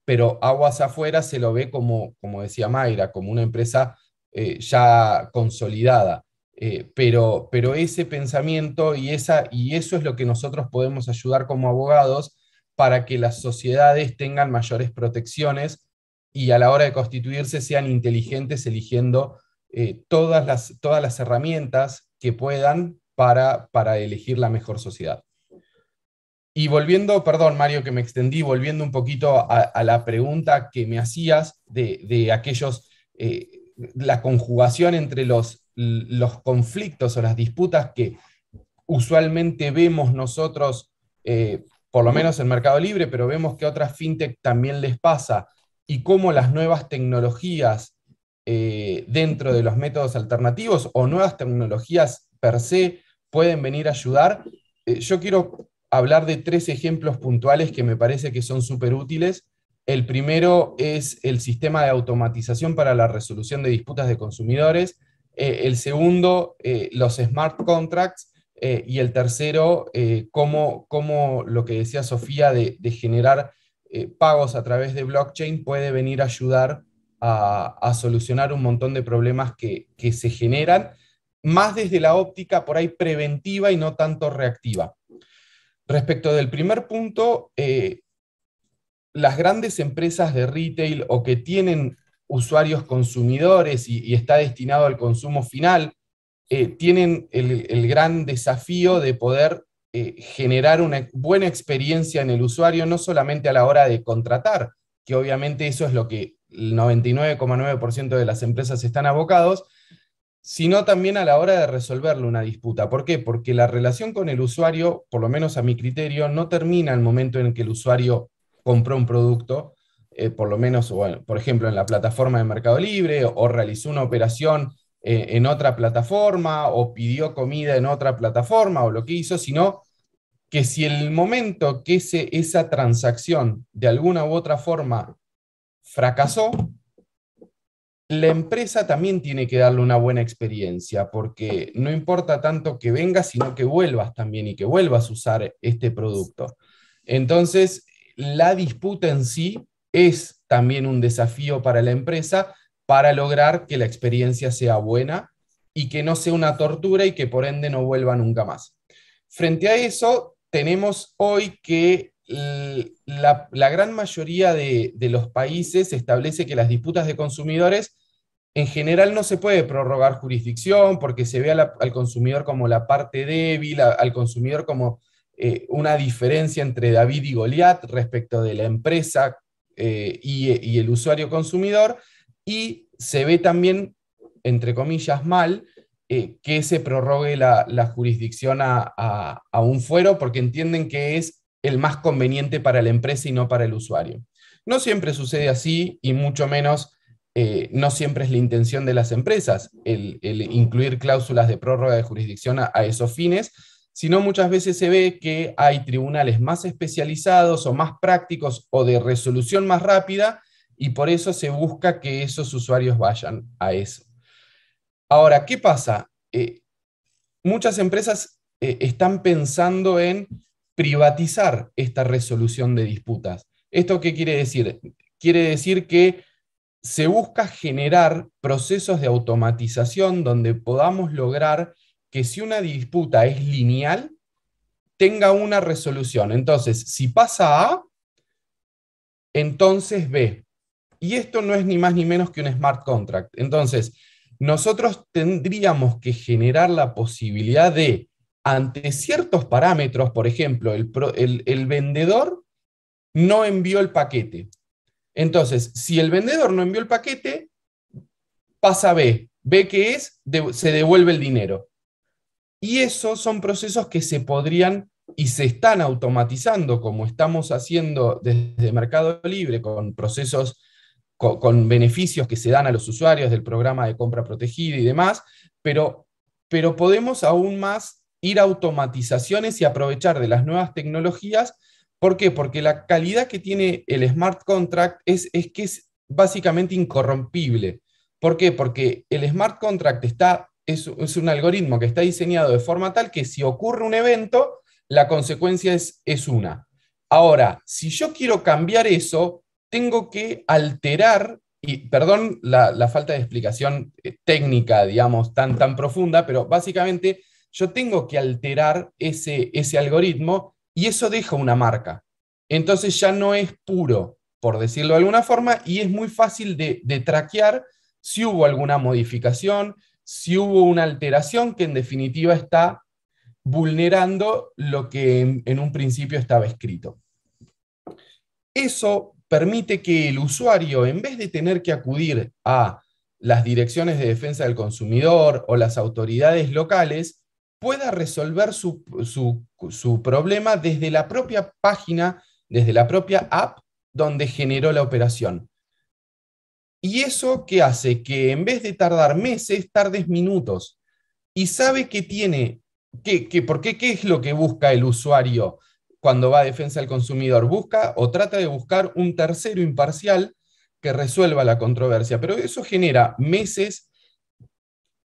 pero aguas afuera se lo ve como, como decía Mayra, como una empresa eh, ya consolidada. Eh, pero, pero ese pensamiento y, esa, y eso es lo que nosotros podemos ayudar como abogados para que las sociedades tengan mayores protecciones y a la hora de constituirse sean inteligentes eligiendo eh, todas, las, todas las herramientas que puedan para, para elegir la mejor sociedad. Y volviendo, perdón Mario que me extendí, volviendo un poquito a, la pregunta que me hacías de, aquellos, eh, la conjugación entre los, los conflictos o las disputas que usualmente vemos nosotros, eh, por lo menos en Mercado Libre, pero vemos que a otras fintech también les pasa, y cómo las nuevas tecnologías eh, dentro de los métodos alternativos o nuevas tecnologías per se pueden venir a ayudar. yo quiero hablar de tres ejemplos puntuales que me parece que son súper útiles. El primero es el sistema de automatización para la resolución de disputas de consumidores. Eh, el segundo, eh, los smart contracts. Eh, y el tercero, cómo, lo que decía Sofía de, generar pagos a través de blockchain puede venir a ayudar a, solucionar un montón de problemas que, que se generan, más desde la óptica por ahí preventiva y no tanto reactiva. Respecto del primer punto, eh, las grandes empresas de retail o que tienen usuarios consumidores y, está destinado al consumo final, eh, tienen el, gran desafío de poder eh, generar una buena experiencia en el usuario, no solamente a la hora de contratar, que obviamente eso es lo que el 99,9% de las empresas están abocados, sino también a la hora de resolverle una disputa. ¿Por qué? Porque la relación con el usuario, por lo menos a mi criterio, no termina el momento en que el usuario compró un producto, eh, por lo menos, por ejemplo, en la plataforma de Mercado Libre, o, realizó una operación eh, en otra plataforma, o pidió comida en otra plataforma, o lo que hizo, sino que si el momento que esa transacción de alguna u otra forma fracasó, la empresa también tiene que darle una buena experiencia, porque no importa tanto que vengas, sino que vuelvas también y que vuelvas a usar este producto. Entonces, la disputa en sí es también un desafío para la empresa para lograr que la experiencia sea buena y que no sea una tortura y que por ende no vuelva nunca más. Frente a eso, tenemos hoy que la, gran mayoría de, los países establece que las disputas de consumidores en general no se puede prorrogar jurisdicción porque se ve al consumidor como la parte débil, al consumidor como eh, una diferencia entre David y Goliat respecto de la empresa eh, y, el usuario consumidor, y se ve también, entre comillas, mal eh, que se prorrogue la, jurisdicción a un fuero porque entienden que es el más conveniente para la empresa y no para el usuario. No siempre sucede así y mucho menos, eh, no siempre es la intención de las empresas el, incluir cláusulas de prórroga de jurisdicción a, esos fines, sino muchas veces se ve que hay tribunales más especializados o más prácticos o de resolución más rápida y por eso se busca que esos usuarios vayan a eso. Ahora, ¿qué pasa? Eh, muchas empresas eh, están pensando en privatizar esta resolución de disputas. ¿Esto qué quiere decir? Quiere decir que se busca generar procesos de automatización donde podamos lograr que si una disputa es lineal, tenga una resolución. Entonces, si pasa A, entonces B. Y esto no es ni más ni menos que un smart contract. Entonces, nosotros tendríamos que generar la posibilidad de ante ciertos parámetros, por ejemplo, el, vendedor no envió el paquete. Entonces, si el vendedor no envió el paquete, pasa B. B que es, se devuelve el dinero. Y esos son procesos que se podrían y se están automatizando, como estamos haciendo desde Mercado Libre, con procesos con, beneficios que se dan a los usuarios del programa de compra protegida y demás, pero, pero podemos aún más ir a automatizaciones y aprovechar de las nuevas tecnologías. ¿Por qué? Porque la calidad que tiene el smart contract es, es que es básicamente incorrompible. ¿Por qué? Porque el smart contract está, es, es, un algoritmo que está diseñado de forma tal que si ocurre un evento, la consecuencia es, es una. Ahora, si yo quiero cambiar eso, tengo que alterar, y perdón la, falta de explicación eh, técnica, digamos, tan, tan profunda, pero básicamente yo tengo que alterar ese, ese algoritmo y eso deja una marca. Entonces ya no es puro, por decirlo de alguna forma, y es muy fácil de, traquear si hubo alguna modificación, si hubo una alteración que en definitiva está vulnerando lo que en un principio estaba escrito. Eso permite que el usuario, en vez de tener que acudir a las direcciones de defensa del consumidor o las autoridades locales, pueda resolver su, problema desde la propia página, desde la propia app donde generó la operación. ¿Y eso qué hace? Que en vez de tardar meses, tardes minutos. Y sabe que tiene, que, ¿por qué? ¿Qué es lo que busca el usuario? cuando va a defensa del consumidor, busca o trata de buscar un tercero imparcial que resuelva la controversia, pero eso genera meses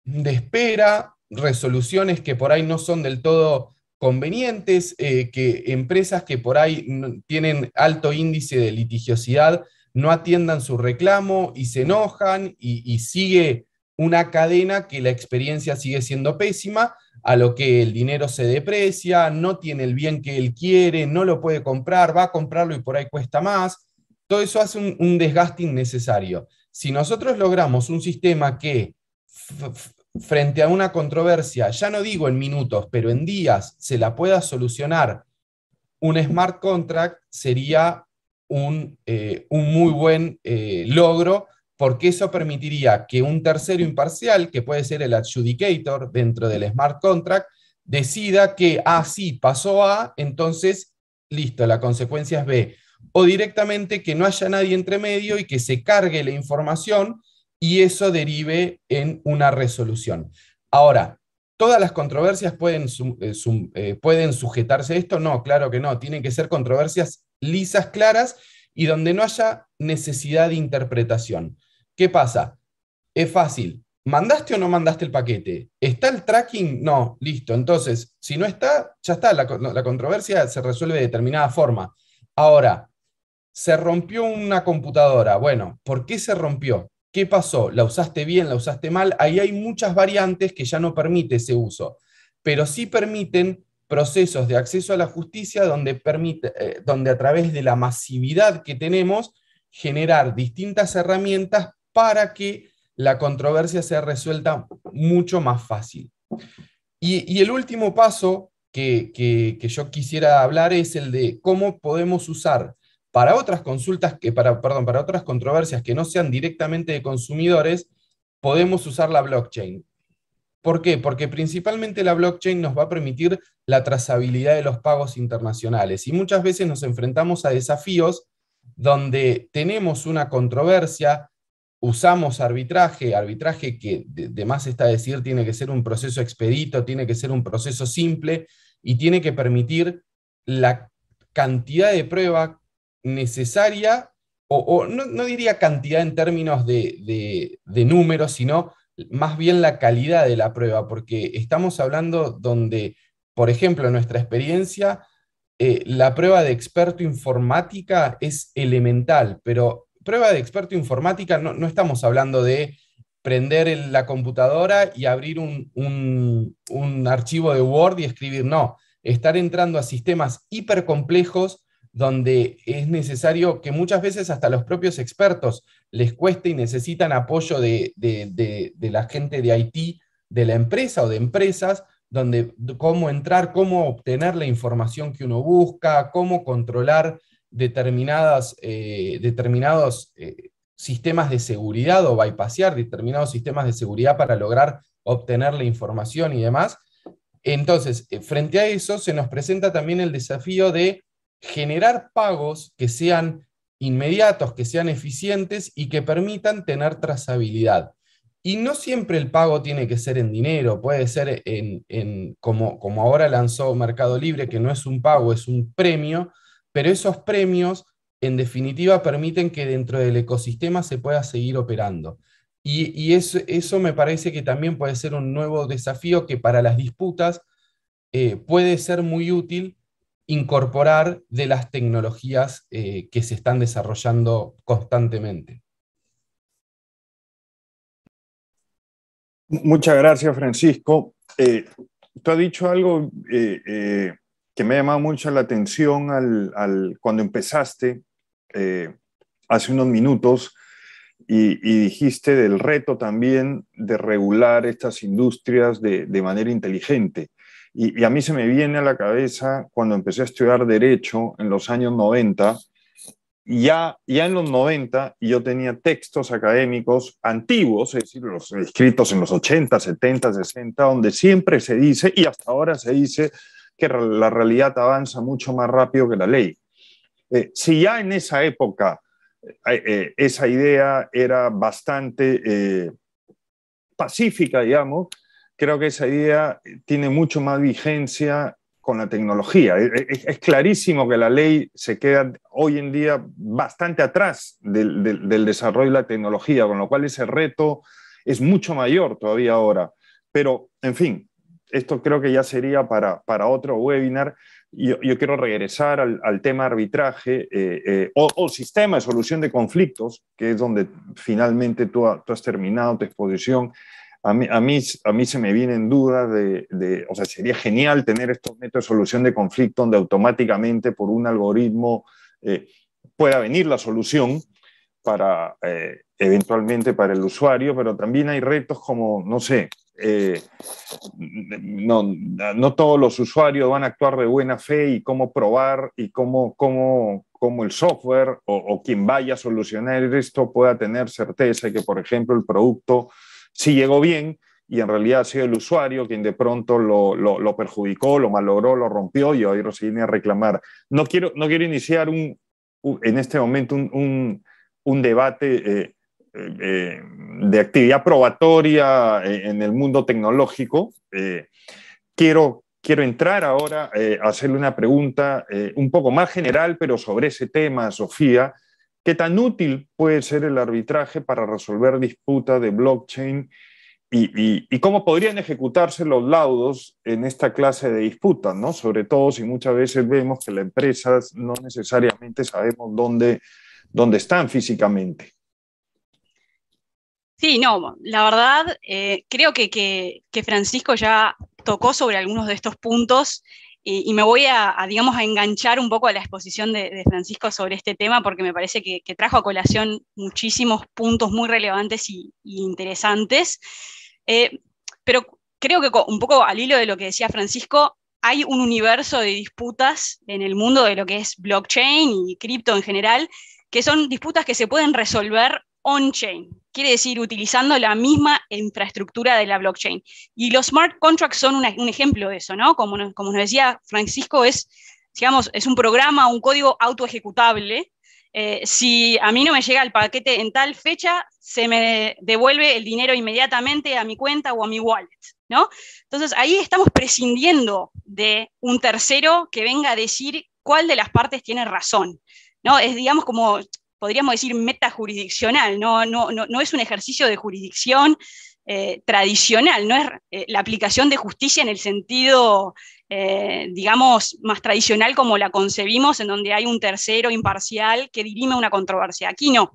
de espera, resoluciones que por ahí no son del todo convenientes, eh, que empresas que por ahí tienen alto índice de litigiosidad no atiendan su reclamo y se enojan y sigue una cadena que la experiencia sigue siendo pésima a lo que el dinero se deprecia, no tiene el bien que él quiere, no lo puede comprar, va a comprarlo y por ahí cuesta más. Todo eso hace un, desgaste innecesario. Si nosotros logramos un sistema que frente a una controversia, ya no digo en minutos, pero en días, se la pueda solucionar, un smart contract sería un, eh, un muy buen eh, logro porque eso permitiría que un tercero imparcial, que puede ser el adjudicator dentro del smart contract, decida que, ah, sí, pasó A, entonces, listo, la consecuencia es B. O directamente que no haya nadie entre medio y que se cargue la información y eso derive en una resolución. Ahora, ¿todas las controversias pueden, eh, eh, pueden sujetarse a esto? No, claro que no. Tienen que ser controversias lisas, claras y donde no haya necesidad de interpretación. ¿Qué pasa? Es fácil. ¿Mandaste o no mandaste el paquete? ¿Está el tracking? No, listo. Entonces, si no está, ya está. La, controversia se resuelve de determinada forma. Ahora, se rompió una computadora. Bueno, ¿por qué se rompió? ¿Qué pasó? ¿La usaste bien? ¿La usaste mal? Ahí hay muchas variantes que ya no permite ese uso, pero sí permiten procesos de acceso a la justicia donde, permite, eh, donde a través de la masividad que tenemos generar distintas herramientas para que la controversia sea resuelta mucho más fácil. Y, el último paso que, yo quisiera hablar es el de cómo podemos usar para otras consultas, que para, perdón, para otras controversias que no sean directamente de consumidores, podemos usar la blockchain. ¿Por qué? Porque principalmente la blockchain nos va a permitir la trazabilidad de los pagos internacionales y muchas veces nos enfrentamos a desafíos donde tenemos una controversia usamos arbitraje, arbitraje que de, más está decir tiene que ser un proceso expedito, tiene que ser un proceso simple y tiene que permitir la cantidad de prueba necesaria, o, no, diría cantidad en términos de, números, sino más bien la calidad de la prueba, porque estamos hablando donde, por ejemplo, en nuestra experiencia, eh, la prueba de experto informática es elemental, pero prueba de experto informática, no, estamos hablando de prender la computadora y abrir un, archivo de Word y escribir, no, estar entrando a sistemas hipercomplejos donde es necesario que muchas veces hasta los propios expertos les cueste y necesitan apoyo de, de la gente de IT, de la empresa o de empresas, donde cómo entrar, cómo obtener la información que uno busca, cómo controlar determinadas, eh, determinados eh, sistemas de seguridad o bypassear determinados sistemas de seguridad para lograr obtener la información y demás. Entonces, eh, frente a eso, se nos presenta también el desafío de generar pagos que sean inmediatos, que sean eficientes y que permitan tener trazabilidad. Y no siempre el pago tiene que ser en dinero, puede ser en, como, como ahora lanzó Mercado Libre, que no es un pago, es un premio, pero esos premios en definitiva permiten que dentro del ecosistema se pueda seguir operando. Y, eso, eso, me parece que también puede ser un nuevo desafío que para las disputas eh, puede ser muy útil incorporar de las tecnologías eh, que se están desarrollando constantemente. Muchas gracias, Francisco. Eh, tú has dicho algo que me ha llamado mucho la atención al, cuando empezaste hace unos minutos y, dijiste del reto también de regular estas industrias de manera inteligente. Y, a mí se me viene a la cabeza cuando empecé a estudiar Derecho en los años 90, ya, ya en los 90 yo tenía textos académicos antiguos, es decir, los escritos en los 80, 70, 60, donde siempre se dice, y hasta ahora se dice, que la realidad avanza mucho más rápido que la ley. Eh, si ya en esa época eh, eh, esa idea era bastante pacífica, digamos, creo que esa idea tiene mucho más vigencia con la tecnología. Es, clarísimo que la ley se queda hoy en día bastante atrás del, desarrollo de la tecnología, con lo cual ese reto es mucho mayor todavía ahora. Pero, en fin, esto creo que ya sería para, para otro webinar. Yo, yo quiero regresar al, tema arbitraje eh, eh, o, sistema de solución de conflictos, que es donde finalmente tú, tú has terminado tu exposición a mí, a mí, a mí se me viene en duda de, de, o sea, sería genial tener estos métodos de solución de conflicto donde automáticamente por un algoritmo eh, pueda venir la solución para, eh, eventualmente para el usuario, pero también hay retos como, no sé, eh, no, no, todos los usuarios van a actuar de buena fe y cómo probar y cómo, cómo, cómo el software o, o, quien vaya a solucionar esto pueda tener certeza que, por ejemplo, el producto sí llegó bien y en realidad ha sido el usuario quien de pronto lo, lo, perjudicó, lo malogró, lo rompió y hoy se viene a reclamar. No quiero, no quiero iniciar un, en este momento un, un, debate eh, eh, de actividad probatoria eh, en el mundo tecnológico. quiero, quiero entrar ahora a hacerle una pregunta un poco más general, pero sobre ese tema, Sofía, ¿Qué tan útil puede ser el arbitraje para resolver disputas de blockchain y, cómo podrían ejecutarse los laudos en esta clase de disputas, ¿no? Sobre todo si muchas veces vemos que las empresas no necesariamente sabemos dónde, dónde están físicamente. Sí, no, la verdad, eh, creo que, que, Francisco ya tocó sobre algunos de estos puntos y, me voy a, digamos, a enganchar un poco a la exposición de, Francisco sobre este tema porque me parece que, trajo a colación muchísimos puntos muy relevantes y, interesantes. Eh, pero creo que un poco al hilo de lo que decía Francisco, hay un universo de disputas en el mundo de lo que es blockchain y cripto en general, que son disputas que se pueden resolver on-chain, quiere decir utilizando la misma infraestructura de la blockchain. Y los smart contracts son un ejemplo de eso, ¿no? Como, como nos decía Francisco, es, digamos, es un programa, un código autoejecutable. Eh, si a mí no me llega el paquete en tal fecha, se me devuelve el dinero inmediatamente a mi cuenta o a mi wallet, ¿no? Entonces ahí estamos prescindiendo de un tercero que venga a decir cuál de las partes tiene razón, ¿no? Es, digamos, como podríamos decir, metajurisdiccional, no, no, no, es un ejercicio de jurisdicción eh, tradicional, no es eh, la aplicación de justicia en el sentido, eh, digamos, más tradicional como la concebimos, en donde hay un tercero imparcial que dirime una controversia. Aquí no.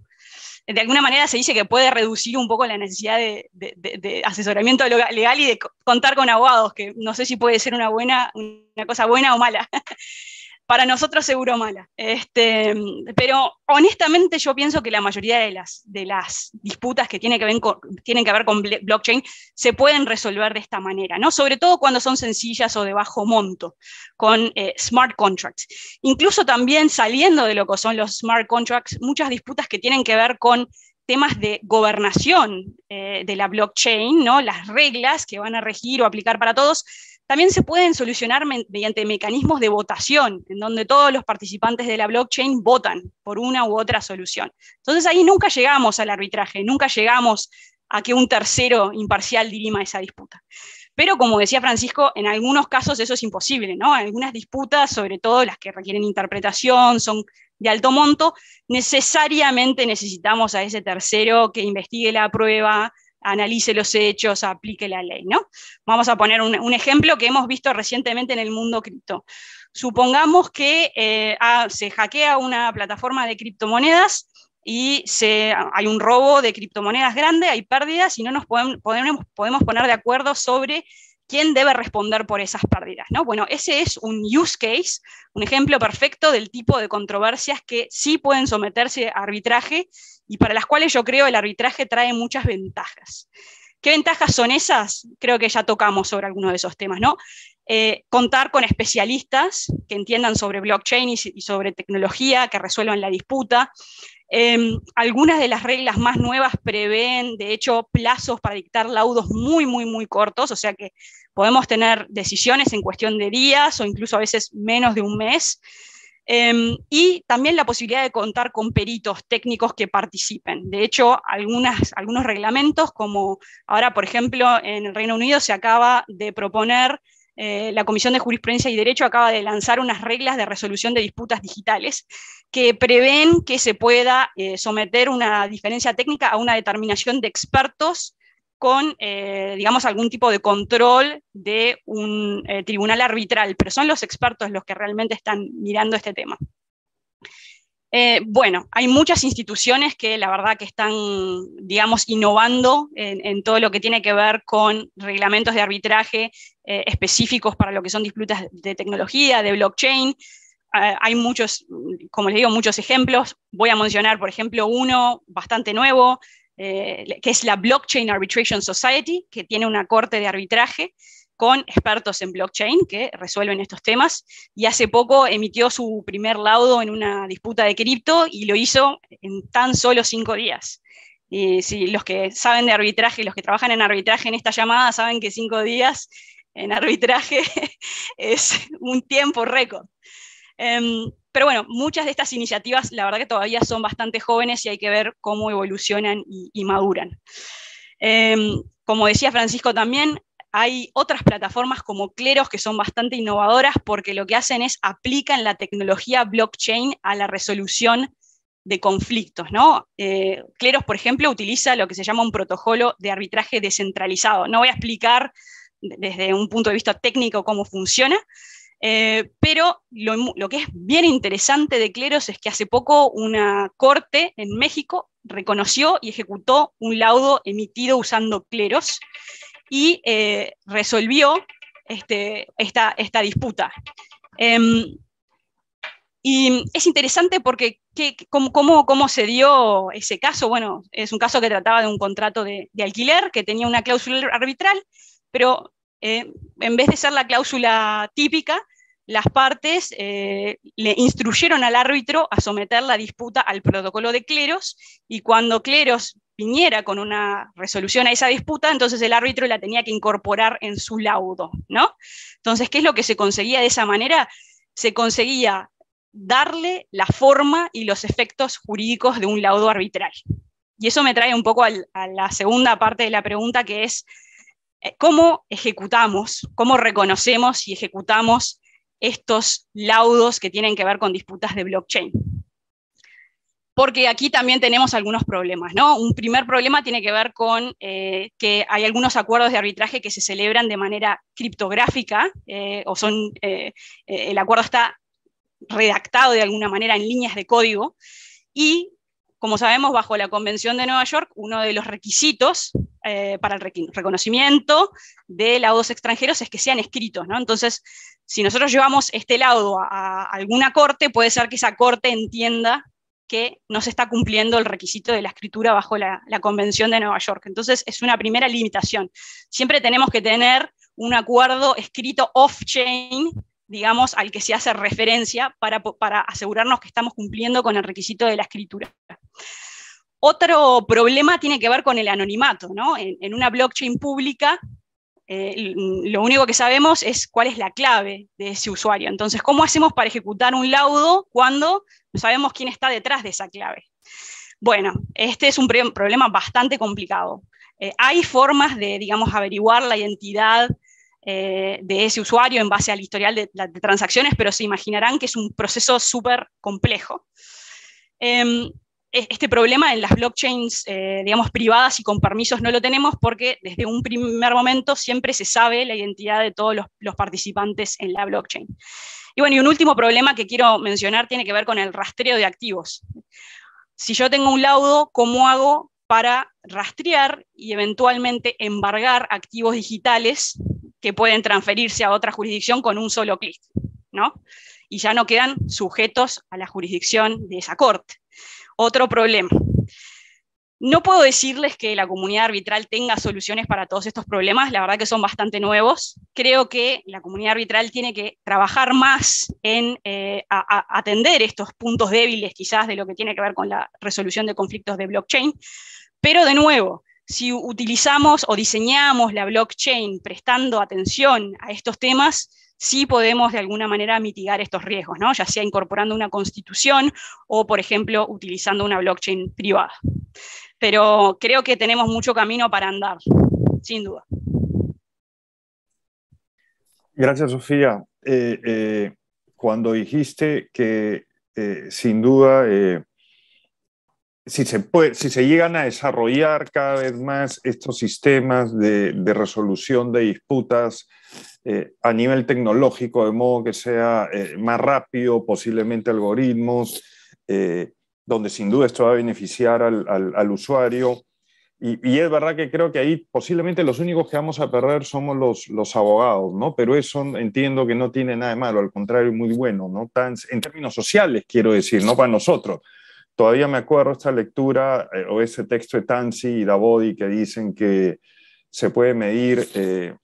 De alguna manera se dice que puede reducir un poco la necesidad de, de asesoramiento legal y de contar con abogados, que no sé si puede ser una, buena, una cosa buena o mala. para nosotros seguro mala. Este, pero honestamente yo pienso que la mayoría de las, de las disputas que, tienen que, ver con, tienen que ver con blockchain se pueden resolver de esta manera, ¿no? sobre todo cuando son sencillas o de bajo monto, con eh, smart contracts. Incluso también saliendo de lo que son los smart contracts, muchas disputas que tienen que ver con temas de gobernación eh, de la blockchain, ¿no? las reglas que van a regir o aplicar para todos, también se pueden solucionar mediante mecanismos de votación, en donde todos los participantes de la blockchain votan por una u otra solución. Entonces ahí nunca llegamos al arbitraje, nunca llegamos a que un tercero imparcial dirima esa disputa. Pero como decía Francisco, en algunos casos eso es imposible, ¿no? Algunas disputas, sobre todo las que requieren interpretación, son de alto monto, necesariamente necesitamos a ese tercero que investigue la prueba, analice los hechos, aplique la ley, ¿no? Vamos a poner un, ejemplo que hemos visto recientemente en el mundo cripto. Supongamos que eh, ah, se hackea una plataforma de criptomonedas y hay un robo de criptomonedas grande, hay pérdidas y no nos podemos, podemos poner de acuerdo sobre quién debe responder por esas pérdidas. ¿no? Bueno, ese es un use case, un ejemplo perfecto del tipo de controversias que sí pueden someterse a arbitraje y para las cuales yo creo el arbitraje trae muchas ventajas. ¿Qué ventajas son esas? Creo que ya tocamos sobre algunos de esos temas, ¿no? Eh, contar con especialistas que entiendan sobre blockchain y, y sobre tecnología, que resuelvan la disputa, Em, algunas de las reglas más nuevas prevén, de hecho, plazos para dictar laudos muy, muy, muy cortos, o sea que podemos tener decisiones en cuestión de días o incluso a veces menos de un mes. Em, y también la posibilidad de contar con peritos técnicos que participen. De hecho, algunas, algunos reglamentos, como ahora, por ejemplo, en el Reino Unido se acaba de proponer eh, la Comisión de Jurisprudencia y Derecho acaba de lanzar unas reglas de resolución de disputas digitales que prevén que se pueda eh, someter una diferencia técnica a una determinación de expertos con, eh, digamos, algún tipo de control de un tribunal arbitral, pero son los expertos los que realmente están mirando este tema. Eh, bueno, hay muchas instituciones que la verdad que están, digamos, innovando en, todo lo que tiene que ver con reglamentos de arbitraje eh, específicos para lo que son disputas de tecnología, de blockchain. Eh, hay muchos, como les digo, muchos ejemplos. Voy a mencionar, por ejemplo, uno bastante nuevo, que es la Blockchain Arbitration Society, que tiene una corte de arbitraje con expertos en blockchain que resuelven estos temas y hace poco emitió su primer laudo en una disputa de cripto y lo hizo en tan solo cinco días. Y si los que saben de arbitraje, los que trabajan en arbitraje en esta llamada saben que cinco días en arbitraje es un tiempo récord. Em, pero bueno, muchas de estas iniciativas, la verdad que todavía son bastante jóvenes y hay que ver cómo evolucionan y, maduran. Em, como decía Francisco también, hay otras plataformas como Cleros que son bastante innovadoras porque lo que hacen es aplican la tecnología blockchain a la resolución de conflictos. ¿no? Eh, Cleros, por ejemplo, utiliza lo que se llama un protocolo de arbitraje descentralizado. No voy a explicar desde un punto de vista técnico cómo funciona, eh, pero lo, lo, que es bien interesante de Cleros es que hace poco una corte en México reconoció y ejecutó un laudo emitido usando Cleros y eh, resolvió este, esta, disputa. Em, y es interesante porque cómo, cómo, se dio ese caso? Bueno, es un caso que trataba de un contrato de, alquiler que tenía una cláusula arbitral, pero eh, en vez de ser la cláusula típica, las partes eh, le instruyeron al árbitro a someter la disputa al protocolo de cleros y cuando cleros viniera con una resolución a esa disputa, entonces el árbitro la tenía que incorporar en su laudo, ¿no? Entonces, ¿qué es lo que se conseguía de esa manera? Se conseguía darle la forma y los efectos jurídicos de un laudo arbitral. Y eso me trae un poco a la segunda parte de la pregunta, que es eh, cómo ejecutamos, cómo reconocemos y ejecutamos estos laudos que tienen que ver con disputas de blockchain porque aquí también tenemos algunos problemas. ¿no? Un primer problema tiene que ver con eh, que hay algunos acuerdos de arbitraje que se celebran de manera criptográfica, eh, o son, eh, el acuerdo está redactado de alguna manera en líneas de código, y como sabemos, bajo la Convención de Nueva York, uno de los requisitos para el reconocimiento de laudos extranjeros es que sean escritos. ¿no? Entonces, si nosotros llevamos este laudo a alguna corte, puede ser que esa corte entienda que no se está cumpliendo el requisito de la escritura bajo la, Convención de Nueva York. Entonces, es una primera limitación. Siempre tenemos que tener un acuerdo escrito off-chain, digamos, al que se hace referencia para, asegurarnos que estamos cumpliendo con el requisito de la escritura. Otro problema tiene que ver con el anonimato. ¿no? En, una blockchain pública, eh, lo único que sabemos es cuál es la clave de ese usuario. Entonces, ¿cómo hacemos para ejecutar un laudo cuando no sabemos quién está detrás de esa clave? Bueno, este es un problema bastante complicado. Eh, hay formas de, digamos, averiguar la identidad eh, de ese usuario en base al historial de, transacciones, pero se imaginarán que es un proceso súper complejo. Em, e-, este problema en las blockchains, eh, digamos, privadas y con permisos no lo tenemos porque desde un primer momento siempre se sabe la identidad de todos los, participantes en la blockchain. Y bueno, y un último problema que quiero mencionar tiene que ver con el rastreo de activos. Si yo tengo un laudo, ¿cómo hago para rastrear y eventualmente embargar activos digitales que pueden transferirse a otra jurisdicción con un solo clic? ¿no? Y ya no quedan sujetos a la jurisdicción de esa corte otro problema. No puedo decirles que la comunidad arbitral tenga soluciones para todos estos problemas, la verdad que son bastante nuevos. Creo que la comunidad arbitral tiene que trabajar más en eh, atender estos puntos débiles quizás de lo que tiene que ver con la resolución de conflictos de blockchain. Pero de nuevo, si utilizamos o diseñamos la blockchain prestando atención a estos temas, sí podemos de alguna manera mitigar estos riesgos, ¿no? ya sea incorporando una constitución o, por ejemplo, utilizando una blockchain privada. Pero creo que tenemos mucho camino para andar, sin duda. Gracias, Sofía. Eh, eh, cuando dijiste que eh, sin duda, si, se llegan a desarrollar cada vez más estos sistemas de resolución de disputas, eh, a nivel tecnológico, de modo que sea eh, más rápido, posiblemente algoritmos, eh, donde sin duda esto va a beneficiar al, usuario. Y, es verdad que creo que ahí posiblemente los únicos que vamos a perder somos los, los abogados, ¿no? Pero eso entiendo que no tiene nada de malo, al contrario, muy bueno, ¿no? Tan, en términos sociales, quiero decir, no para nosotros. Todavía me acuerdo esta lectura o ese texto de Tansi y Davodi que dicen que se puede medir eh,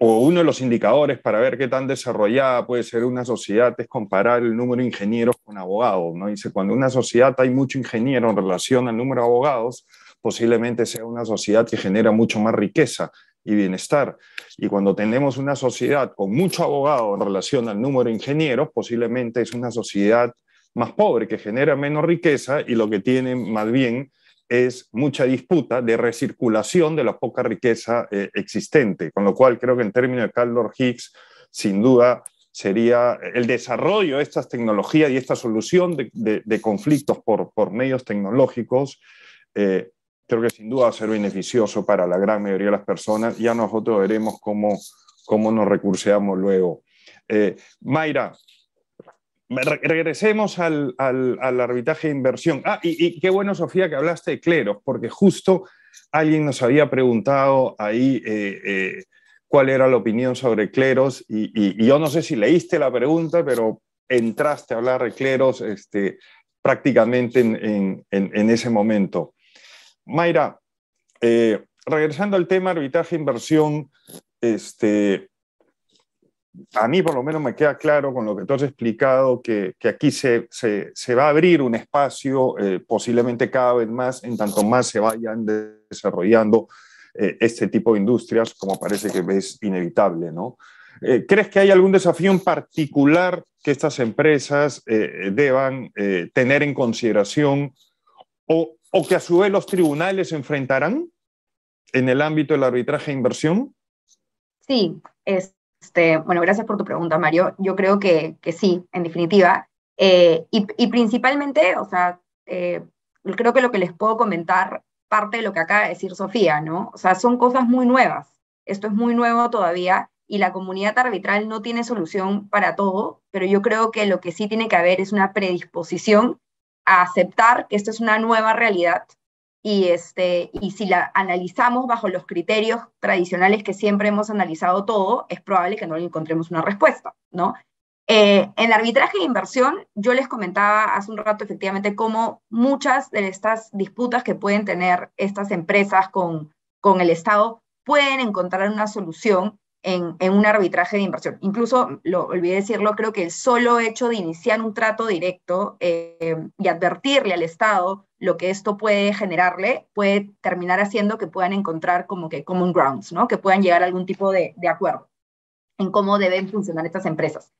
o uno de los indicadores para ver qué tan desarrollada puede ser una sociedad es comparar el número de ingenieros con abogados. ¿no? Dice, cuando una sociedad hay mucho ingeniero en relación al número de abogados, posiblemente sea una sociedad que genera mucho más riqueza y bienestar. Y cuando tenemos una sociedad con mucho abogado en relación al número de ingenieros, posiblemente es una sociedad más pobre, que genera menos riqueza y lo que tiene más bien es mucha disputa de recirculación de la poca riqueza eh, existente, con lo cual creo que en términos de Carl Higgs, sin duda, sería el desarrollo de estas tecnologías y esta solución de, conflictos por, medios tecnológicos, eh, creo que sin duda va a ser beneficioso para la gran mayoría de las personas. Ya nosotros veremos cómo, cómo nos recurseamos luego. Eh, Mayra, regresemos al, arbitraje de inversión. Ah, y, qué bueno, Sofía, que hablaste de cleros, porque justo alguien nos había preguntado ahí eh, eh, cuál era la opinión sobre cleros, y, yo no sé si leíste la pregunta, pero entraste a hablar de cleros este, prácticamente en, ese momento. Mayra, eh, regresando al tema arbitraje inversión, este, a mí por lo menos me queda claro con lo que tú has explicado que, aquí se, va a abrir un espacio eh, posiblemente cada vez más en tanto más se vayan desarrollando eh, este tipo de industrias como parece que es inevitable, ¿no? Eh, ¿Crees que hay algún desafío en particular que estas empresas deban tener en consideración o, o que a su vez los tribunales enfrentarán en el ámbito del arbitraje de inversión? Sí, es, este, bueno, gracias por tu pregunta, Mario. Yo creo que, sí, en definitiva. Eh, y, y, principalmente, o sea, eh, creo que lo que les puedo comentar parte de lo que acaba de decir Sofía, ¿no? O sea, son cosas muy nuevas. Esto es muy nuevo todavía y la comunidad arbitral no tiene solución para todo, pero yo creo que lo que sí tiene que haber es una predisposición a aceptar que esto es una nueva realidad y, este, y si la analizamos bajo los criterios tradicionales que siempre hemos analizado todo, es probable que no le encontremos una respuesta, ¿no? Eh, en arbitraje de inversión, yo les comentaba hace un rato efectivamente cómo muchas de estas disputas que pueden tener estas empresas con, con el Estado pueden encontrar una solución en, un arbitraje de inversión. Incluso, lo olvidé decirlo, creo que el solo hecho de iniciar un trato directo eh, y advertirle al Estado lo que esto puede generarle, puede terminar haciendo que puedan encontrar como que common grounds, ¿no? que puedan llegar a algún tipo de, de acuerdo en cómo deben funcionar estas empresas.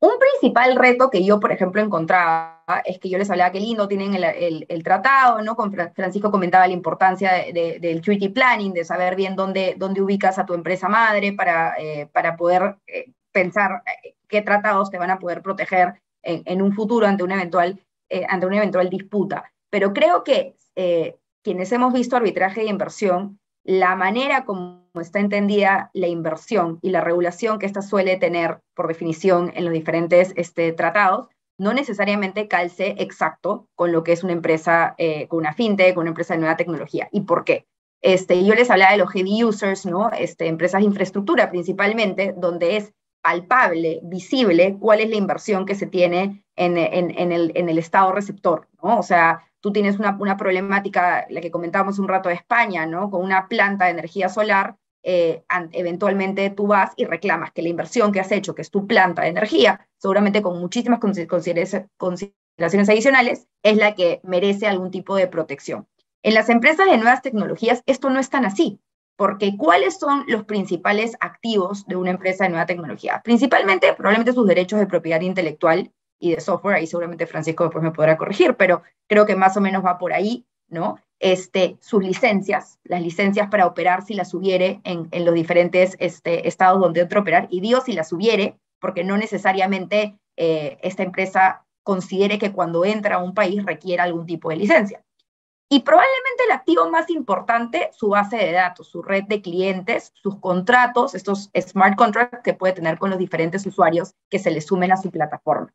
Un principal reto que yo, por ejemplo, encontraba es que yo les hablaba que lindo tienen el, tratado, ¿no? Francisco comentaba la importancia del treaty planning, de saber bien dónde, dónde ubicas a tu empresa madre para, eh, para poder eh, pensar eh, qué tratados te van a poder proteger en, un futuro ante una eventual, ante una eventual disputa. Pero creo que quienes hemos visto arbitraje y inversión, la manera como está entendida la inversión y la regulación que ésta suele tener por definición en los diferentes este, tratados, no necesariamente calce exacto con lo que es una empresa, eh, con una fintech, con una empresa de nueva tecnología. ¿Y por qué? Este, yo les hablaba de los heavy users, ¿no? Este, empresas de infraestructura principalmente, donde es palpable, visible, cuál es la inversión que se tiene en, en, el, en el estado receptor, ¿no? O sea, tú tienes una, problemática, la que comentábamos un rato de España, ¿no? Con una planta de energía solar, eh, eventualmente tú vas y reclamas que la inversión que has hecho, que es tu planta de energía, seguramente con muchísimas consideraciones adicionales, es la que merece algún tipo de protección. En las empresas de nuevas tecnologías esto no es tan así, porque ¿cuáles son los principales activos de una empresa de nueva tecnología? Principalmente, probablemente sus derechos de propiedad intelectual y de software, ahí seguramente Francisco después me podrá corregir, pero creo que más o menos va por ahí, ¿no? Este, sus licencias, las licencias para operar si las hubiere en, los diferentes este, estados donde otro operar, y digo si las hubiere, porque no necesariamente eh, esta empresa considere que cuando entra a un país requiera algún tipo de licencia. Y probablemente el activo más importante, su base de datos, su red de clientes, sus contratos, estos smart contracts que puede tener con los diferentes usuarios que se le sumen a su plataforma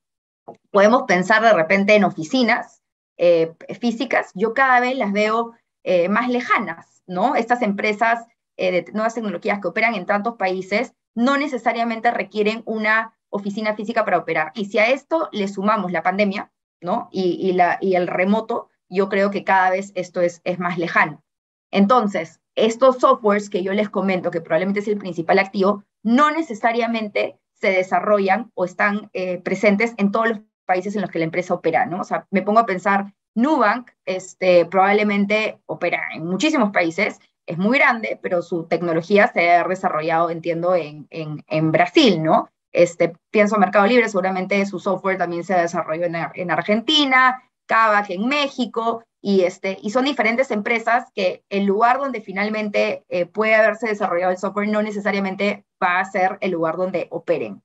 podemos pensar de repente en oficinas eh, físicas, yo cada vez las veo eh, más lejanas, ¿no? Estas empresas eh, de nuevas tecnologías que operan en tantos países no necesariamente requieren una oficina física para operar. Y si a esto le sumamos la pandemia, ¿no? Y, la, y el remoto, yo creo que cada vez esto es, es más lejano. Entonces, estos softwares que yo les comento, que probablemente es el principal activo, no necesariamente se desarrollan o están eh, presentes en todos los países en los que la empresa opera, ¿no? O sea, me pongo a pensar, Nubank este, probablemente opera en muchísimos países, es muy grande, pero su tecnología se ha desarrollado, entiendo, en, en, Brasil, ¿no? Este, pienso Mercado Libre, seguramente su software también se desarrolló en, en Argentina, Kavak en México, y, este, y son diferentes empresas que el lugar donde finalmente eh, puede haberse desarrollado el software no necesariamente va a ser el lugar donde operen.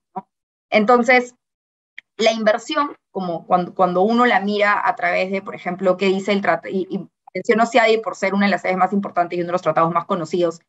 Entonces, la inversión, como cuando, cuando uno la mira a través de, por ejemplo, qué dice el tratado, y, y menciono CIADI por ser una de las sedes más importantes y uno de los tratados más conocidos,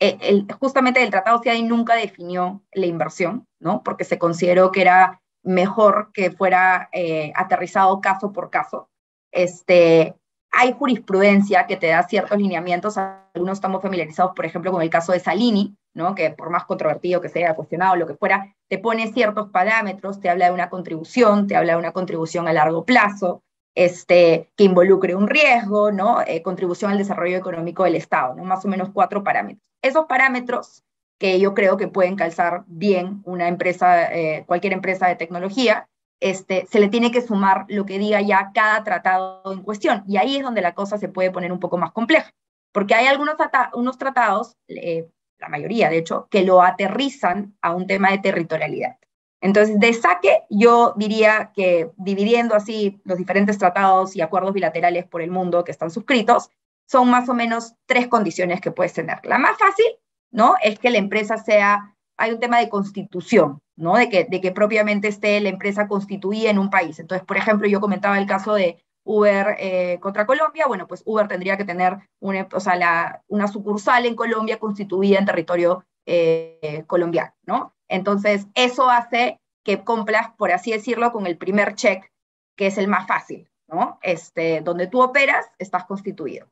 eh, justamente el tratado CIADI nunca definió la inversión, ¿no? porque se consideró que era mejor que fuera eh, aterrizado caso por caso. Este, hay jurisprudencia que te da ciertos lineamientos, algunos estamos familiarizados, por ejemplo, con el caso de Salini, ¿no? que por más controvertido que sea, cuestionado, lo que fuera, te pone ciertos parámetros, te habla de una contribución, te habla de una contribución a largo plazo, este, que involucre un riesgo, ¿no? Eh, contribución al desarrollo económico del Estado, ¿no? más o menos cuatro parámetros. Esos parámetros que yo creo que pueden calzar bien una empresa, eh, cualquier empresa de tecnología, este, se le tiene que sumar lo que diga ya cada tratado en cuestión. Y ahí es donde la cosa se puede poner un poco más compleja, porque hay algunos unos tratados, eh, la mayoría de hecho, que lo aterrizan a un tema de territorialidad. Entonces, de saque, yo diría que dividiendo así los diferentes tratados y acuerdos bilaterales por el mundo que están suscritos, son más o menos tres condiciones que puedes tener. La más fácil, ¿no? Es que la empresa sea, hay un tema de constitución, ¿no? De que, de que propiamente esté la empresa constituida en un país. Entonces, por ejemplo, yo comentaba el caso de Uber eh, contra Colombia, bueno, pues Uber tendría que tener una, o sea, una sucursal en Colombia constituida en territorio eh, colombiano, ¿no? Entonces, eso hace que cumplas, por así decirlo, con el primer check, que es el más fácil, ¿no? Este, donde tú operas, estás constituido.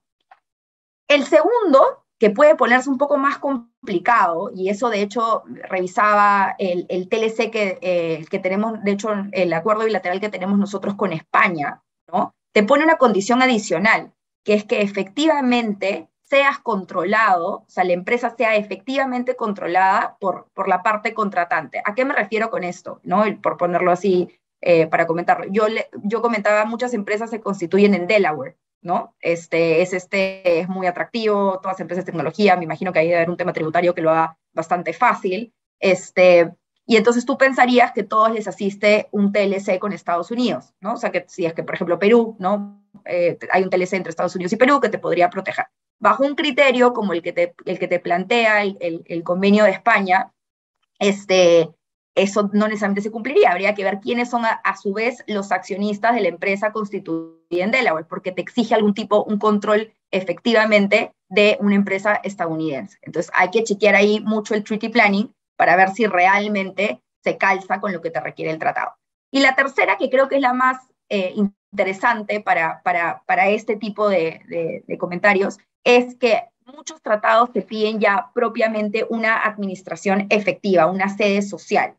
El segundo que puede ponerse un poco más complicado, y eso de hecho revisaba el, TLC que, eh, que tenemos, de hecho el acuerdo bilateral que tenemos nosotros con España, ¿no? Te pone una condición adicional, que es que efectivamente seas controlado, o sea, la empresa sea efectivamente controlada por, por la parte contratante. ¿A qué me refiero con esto? ¿No? Por ponerlo así, eh, para comentarlo. Yo, yo comentaba, muchas empresas se constituyen en Delaware, ¿no? Este es, este es muy atractivo, todas las empresas de tecnología, me imagino que hay que haber un tema tributario que lo haga bastante fácil. Este, y entonces tú pensarías que todos les asiste un TLC con Estados Unidos, ¿no? O sea, que si es que, por ejemplo, Perú, ¿no? Eh, hay un TLC entre Estados Unidos y Perú que te podría proteger. Bajo un criterio como el que te, el que te plantea el, el, convenio de España, este, eso no necesariamente se cumpliría. Habría que ver quiénes son a, su vez los accionistas de la empresa constituida en Delaware, porque te exige algún tipo, un control efectivamente de una empresa estadounidense. Entonces hay que chequear ahí mucho el treaty planning para ver si realmente se calza con lo que te requiere el tratado. Y la tercera, que creo que es la más eh, interesante para, para, para, este tipo de, de, comentarios, es que muchos tratados te piden ya propiamente una administración efectiva, una sede social.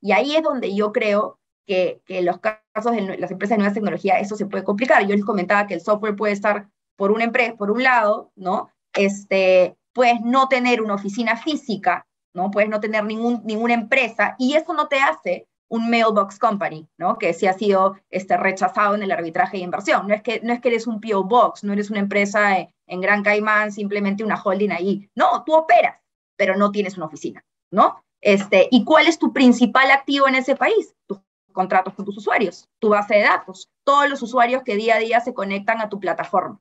Y ahí es donde yo creo que, que los casos de las empresas de nueva tecnología, eso se puede complicar. Yo les comentaba que el software puede estar por una empresa, por un lado, ¿no? Este, puedes no tener una oficina física, ¿no? Puedes no tener ningún, ninguna empresa y eso no te hace un mailbox company, ¿no? Que sí ha sido este, rechazado en el arbitraje de inversión. No es, que, no es que eres un PO Box, no eres una empresa en, Gran Caimán, simplemente una holding ahí. No, tú operas, pero no tienes una oficina, ¿no? Este, ¿Y cuál es tu principal activo en ese país? Tus contratos con tus usuarios, tu base de datos, todos los usuarios que día a día se conectan a tu plataforma.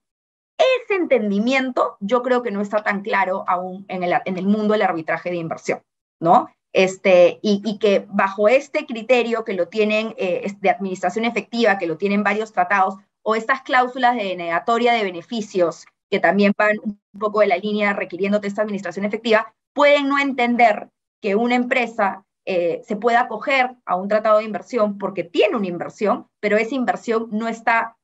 Ese entendimiento yo creo que no está tan claro aún en el, en el mundo del arbitraje de inversión, ¿no? este, y, que bajo este criterio que lo tienen eh, de administración efectiva, que lo tienen varios tratados, o estas cláusulas de negatoria de beneficios, que también van un poco de la línea requiriéndote esta administración efectiva, pueden no entender que una empresa eh, se pueda acoger a un tratado de inversión porque tiene una inversión, pero esa inversión no está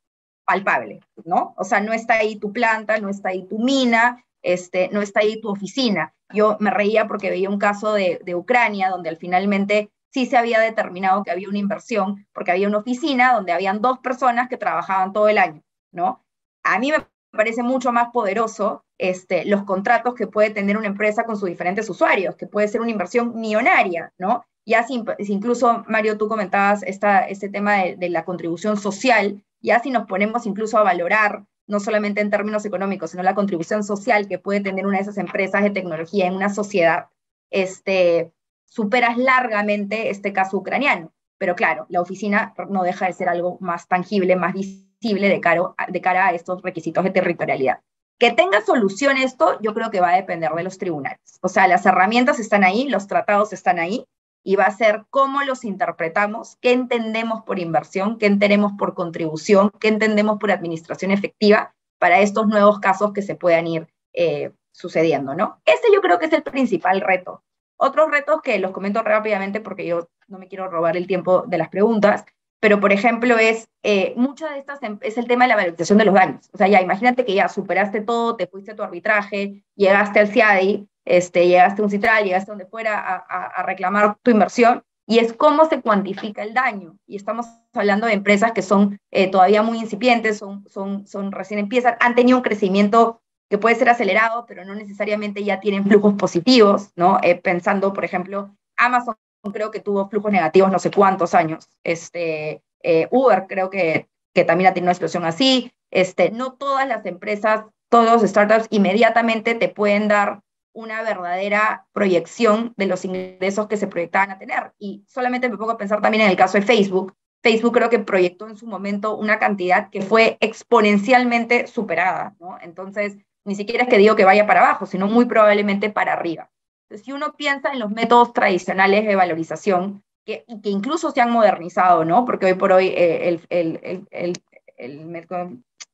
palpable, ¿no? O sea, no está ahí tu planta, no está ahí tu mina, este, no está ahí tu oficina. Yo me reía porque veía un caso de, Ucrania donde al finalmente sí se había determinado que había una inversión, porque había una oficina donde habían dos personas que trabajaban todo el año, ¿no? A mí me parece mucho más poderoso este, los contratos que puede tener una empresa con sus diferentes usuarios, que puede ser una inversión millonaria, ¿no? Ya si, incluso, Mario, tú comentabas esta, este tema de, la contribución social, ya si nos ponemos incluso a valorar no solamente en términos económicos, sino la contribución social que puede tener una de esas empresas de tecnología en una sociedad, este, superas largamente este caso ucraniano. Pero claro, la oficina no deja de ser algo más tangible, más visible de cara, a estos requisitos de territorialidad. Que tenga solución esto, yo creo que va a depender de los tribunales. O sea, las herramientas están ahí, los tratados están ahí, y va a ser cómo los interpretamos, qué entendemos por inversión, qué entendemos por contribución, qué entendemos por administración efectiva para estos nuevos casos que se puedan ir eh, sucediendo, ¿no? Ese yo creo que es el principal reto. Otros retos que los comento rápidamente porque yo no me quiero robar el tiempo de las preguntas, pero por ejemplo es, eh, muchas de estas em, es el tema de la valorización de los daños. O sea, ya imagínate que ya superaste todo, te fuiste a tu arbitraje, llegaste al CIADI, este, llegaste a un citral, llegaste donde fuera a, reclamar tu inversión, y es cómo se cuantifica el daño. Y estamos hablando de empresas que son eh, todavía muy incipientes, son, son, son recién empiezan, han tenido un crecimiento que puede ser acelerado, pero no necesariamente ya tienen flujos positivos, ¿no? Eh, pensando, por ejemplo, Amazon creo que tuvo flujos negativos no sé cuántos años, este, eh, Uber creo que, que también ha tenido una explosión así, este, no todas las empresas, todos los startups inmediatamente te pueden dar una verdadera proyección de los ingresos que se proyectaban a tener. Y solamente me pongo a pensar también en el caso de Facebook. Facebook creo que proyectó en su momento una cantidad que fue exponencialmente superada, ¿no? Entonces, ni siquiera es que digo que vaya para abajo, sino muy probablemente para arriba. Si uno piensa en los métodos tradicionales de valorización, que, que incluso se han modernizado, ¿no? Porque hoy por hoy eh, el,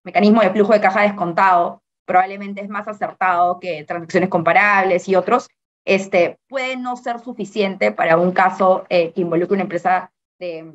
mecanismo de flujo de caja descontado probablemente es más acertado que transacciones comparables y otros, este, puede no ser suficiente para un caso eh, que involucre una empresa de,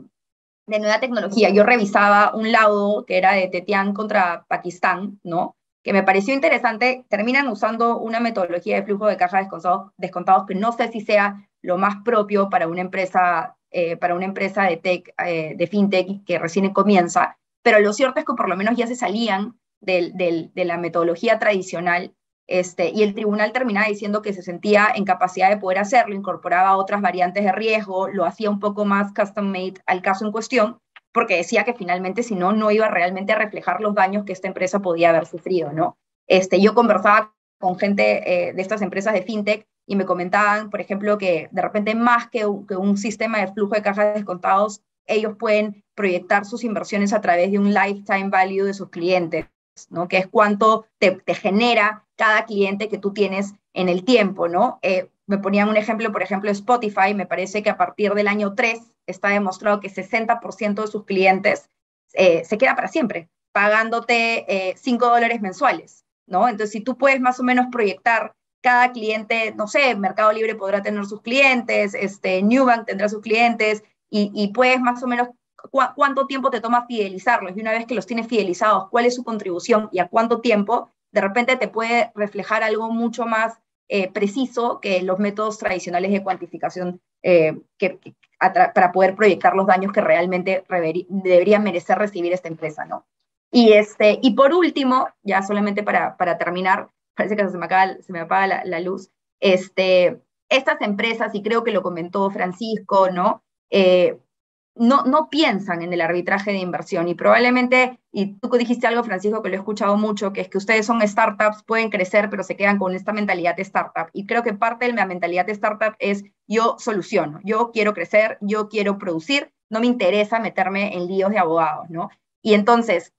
de, nueva tecnología. Yo revisaba un laudo que era de Tetian contra Pakistán, ¿no? Que me pareció interesante. Terminan usando una metodología de flujo de caja descontados, que no sé si sea lo más propio para una empresa, eh, para una empresa de, tech, eh, de fintech que recién comienza, pero lo cierto es que por lo menos ya se salían de la metodología tradicional Este, y el tribunal terminaba diciendo que se sentía en capacidad de poder hacerlo, incorporaba otras variantes de riesgo, lo hacía un poco más custom made al caso en cuestión, porque decía que finalmente si no, no iba realmente a reflejar los daños que esta empresa podía haber sufrido, ¿no? Este, yo conversaba con gente eh, de estas empresas de fintech y me comentaban, por ejemplo, que de repente más que un, sistema de flujo de cajas descontados, ellos pueden proyectar sus inversiones a través de un lifetime value de sus clientes, ¿no? Que es cuánto te, te genera cada cliente que tú tienes en el tiempo, ¿no? Eh, me ponían un ejemplo, por ejemplo, Spotify, me parece que a partir del año 3 está demostrado que 60% de sus clientes eh, se queda para siempre, pagándote 5 eh, dólares mensuales, ¿no? Entonces, si tú puedes más o menos proyectar cada cliente, no sé, Mercado Libre podrá tener sus clientes, este, Newbank tendrá sus clientes, y, puedes más o menos cuánto tiempo te toma fidelizarlos, y una vez que los tienes fidelizados, cuál es su contribución y a cuánto tiempo, de repente te puede reflejar algo mucho más eh, preciso que los métodos tradicionales de cuantificación eh, que, para poder proyectar los daños que realmente deberían merecer recibir esta empresa, ¿no? Y, este, y por último, ya solamente para, para terminar, parece que se me, se me apaga la, luz, este, estas empresas, y creo que lo comentó Francisco, ¿no? Eh, no, no piensan en el arbitraje de inversión y probablemente, y tú dijiste algo, Francisco, que lo he escuchado mucho, que es que ustedes son startups, pueden crecer, pero se quedan con esta mentalidad de startup. Y creo que parte de la mentalidad de startup es yo soluciono, yo quiero crecer, yo quiero producir, no me interesa meterme en líos de abogados, ¿no? Y entonces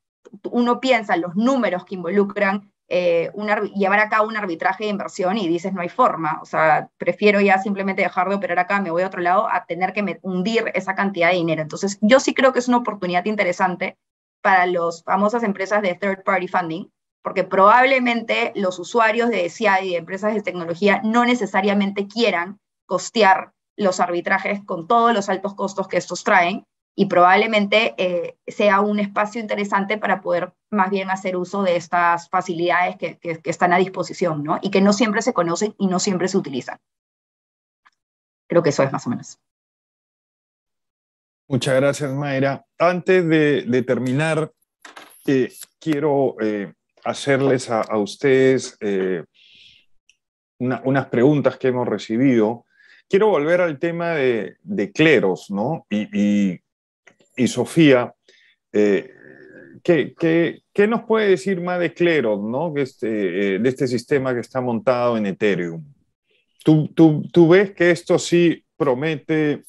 uno piensa en los números que involucran eh, llevar a un arbitraje de inversión y dices, no hay forma, o sea, prefiero ya simplemente dejar de operar acá, me voy a otro lado, a tener que hundir esa cantidad de dinero. Entonces, yo sí creo que es una oportunidad interesante para las famosas empresas de third party funding, porque probablemente los usuarios de CI y de empresas de tecnología no necesariamente quieran costear los arbitrajes con todos los altos costos que estos traen, y probablemente eh, sea un espacio interesante para poder más bien hacer uso de estas facilidades que, que, están a disposición, ¿no? Y que no siempre se conocen y no siempre se utilizan. Creo que eso es más o menos. Muchas gracias, Mayra. Antes de, terminar, eh, quiero eh, hacerles a, a ustedes una, unas preguntas que hemos recibido. Quiero volver al tema de, de cleros, ¿no? Y Sofía, eh, ¿qué, nos puede decir más de Cleros, ¿no? este, eh, de este sistema que está montado en Ethereum? ¿Tú, tú, ves que esto sí promete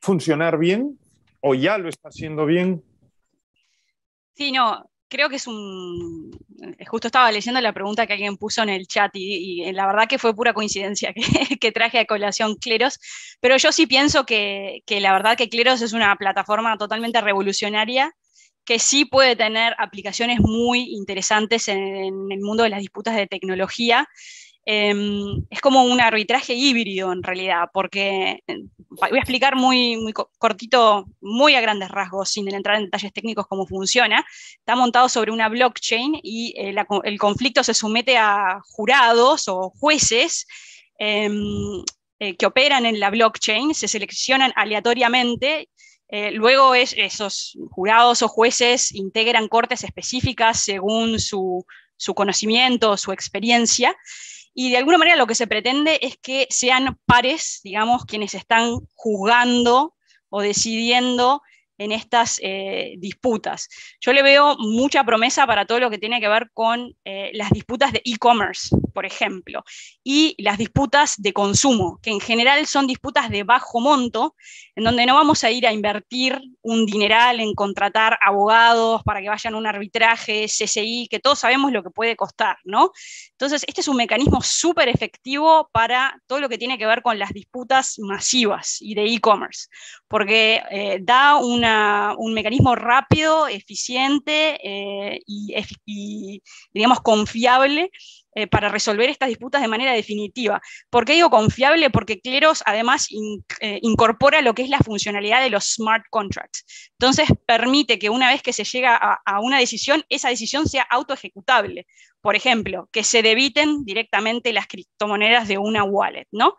funcionar bien o ya lo está haciendo bien? Sí, no, creo que es un... Justo estaba leyendo la pregunta que alguien puso en el chat y, la verdad que fue pura coincidencia que, traje a colación Cleros, pero yo sí pienso que, la verdad que Cleros es una plataforma totalmente revolucionaria que sí puede tener aplicaciones muy interesantes en, en el mundo de las disputas de tecnología Em, es como un arbitraje híbrido en realidad, porque eh, voy a explicar muy, cortito, muy a grandes rasgos, sin entrar en detalles técnicos cómo funciona. Está montado sobre una blockchain y eh, el conflicto se somete a jurados o jueces em, eh, que operan en la blockchain, se seleccionan aleatoriamente luego es, esos jurados o jueces integran cortes específicas según su, su conocimiento, su experiencia, y de alguna manera lo que se pretende es que sean pares, digamos, quienes están juzgando o decidiendo en estas eh, disputas. Yo le veo mucha promesa para todo lo que tiene que ver con eh, las disputas de e-commerce, por ejemplo, y las disputas de consumo, que en general son disputas de bajo monto, en donde no vamos a ir a invertir un dineral en contratar abogados para que vayan a un arbitraje, CCI, que todos sabemos lo que puede costar, ¿no? Entonces, este es un mecanismo súper efectivo para todo lo que tiene que ver con las disputas masivas y de e-commerce, porque eh, da un mecanismo rápido, eficiente eh, y, digamos, confiable eh, para resolver estas disputas de manera definitiva. ¿Por qué digo confiable? Porque Cleros además eh, incorpora lo que es la funcionalidad de los smart contracts. Entonces permite que una vez que se llega a, una decisión, esa decisión sea autoejecutable. Por ejemplo, que se debiten directamente las criptomonedas de una wallet, ¿no?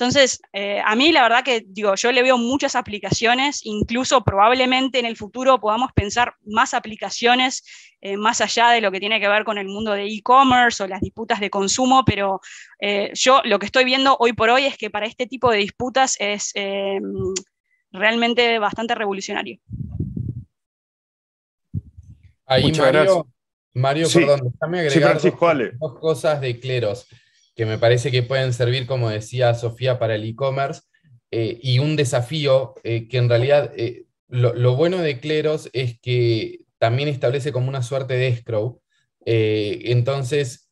Entonces, eh, a mí la verdad que digo, yo le veo muchas aplicaciones, incluso probablemente en el futuro podamos pensar más aplicaciones eh, más allá de lo que tiene que ver con el mundo de e-commerce o las disputas de consumo, pero eh, yo lo que estoy viendo hoy por hoy es que para este tipo de disputas es realmente bastante revolucionario. Ahí, Muchas Mario, gracias. Mario, perdón, déjame agregar dos, cosas de Cleros que me parece que pueden servir, como decía Sofía, para el e-commerce, eh, y un desafío eh, que en realidad eh, lo, bueno de Cleros es que también establece como una suerte de escrow, entonces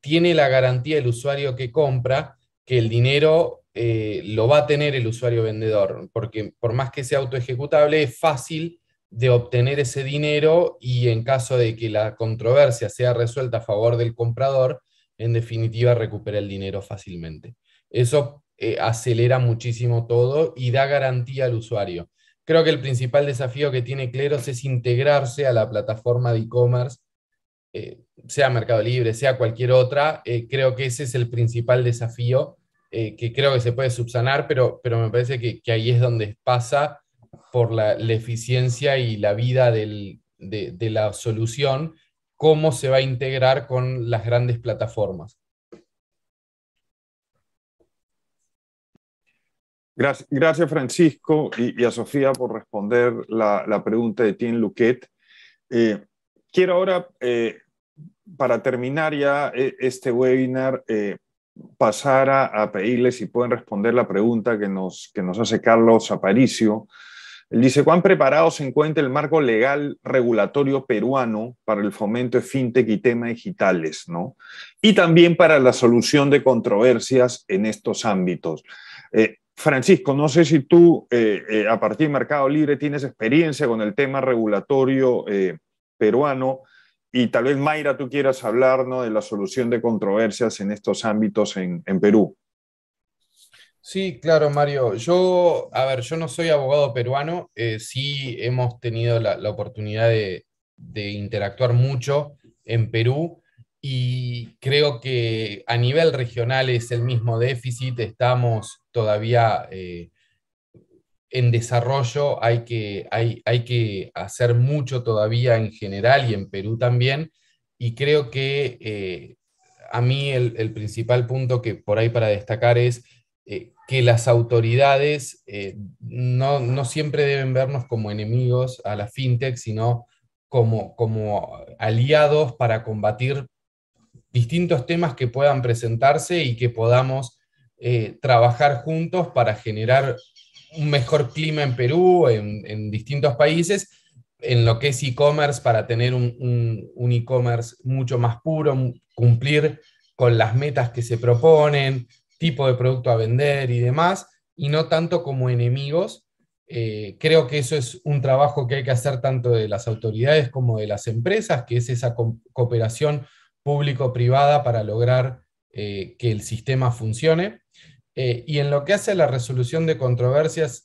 tiene la garantía del usuario que compra que el dinero lo va a tener el usuario vendedor, porque por más que sea autoejecutable, es fácil de obtener ese dinero y en caso de que la controversia sea resuelta a favor del comprador, en definitiva recupera el dinero fácilmente. Eso eh, acelera muchísimo todo y da garantía al usuario. Creo que el principal desafío que tiene Cleros es integrarse a la plataforma de e-commerce, eh, sea Mercado Libre, sea cualquier otra. Eh, creo que ese es el principal desafío que creo que se puede subsanar, pero, pero me parece que, ahí es donde pasa por la, eficiencia y la vida de, de la solución cómo se va a integrar con las grandes plataformas. Gracias, Francisco, y, a Sofía por responder la, pregunta de Tien Luquet. Eh, quiero ahora, eh, para terminar ya eh, este webinar, pasar a, pedirles si pueden responder la pregunta que nos hace Carlos Aparicio él dice, ¿cuán preparado se encuentra el marco legal regulatorio peruano para el fomento de fintech y temas digitales? ¿no? Y también para la solución de controversias en estos ámbitos. Eh, Francisco, no sé si tú, eh, eh, a partir de Mercado Libre, tienes experiencia con el tema regulatorio peruano y tal vez, Mayra, tú quieras hablar de la solución de controversias en estos ámbitos en Perú. Sí, claro, Mario. Yo, a ver, yo no soy abogado peruano, eh, sí hemos tenido la, oportunidad de, interactuar mucho en Perú y creo que a nivel regional es el mismo déficit, estamos todavía eh, en desarrollo, hay que, hay, hay que hacer mucho todavía en general y en Perú también, y creo que eh, a mí el, principal punto que por ahí para destacar es que las autoridades eh, no, siempre deben vernos como enemigos a la fintech, sino como, como aliados para combatir distintos temas que puedan presentarse y que podamos eh, trabajar juntos para generar un mejor clima en Perú, en, distintos países, en lo que es e-commerce, para tener un, un e-commerce mucho más puro, cumplir con las metas que se proponen, tipo de producto a vender y demás, y no tanto como enemigos. Eh, creo que eso es un trabajo que hay que hacer tanto de las autoridades como de las empresas, que es esa cooperación público-privada para lograr eh, que el sistema funcione. Eh, y en lo que hace a la resolución de controversias,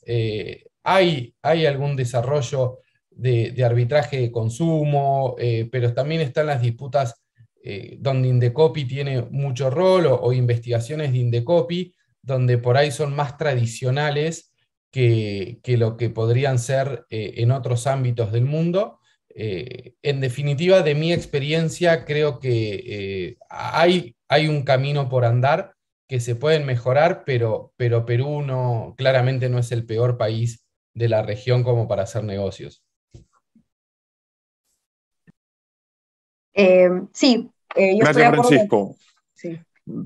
hay, hay algún desarrollo de, de arbitraje de consumo, pero también están las disputas eh, donde Indecopi tiene mucho rol o, investigaciones de Indecopi, donde por ahí son más tradicionales que, lo que podrían ser eh, en otros ámbitos del mundo. Eh, en definitiva, de mi experiencia, creo que hay, hay un camino por andar que se pueden mejorar, pero, pero Perú no, claramente no es el peor país de la región como para hacer negocios. sí, eh, Gracias, Francisco.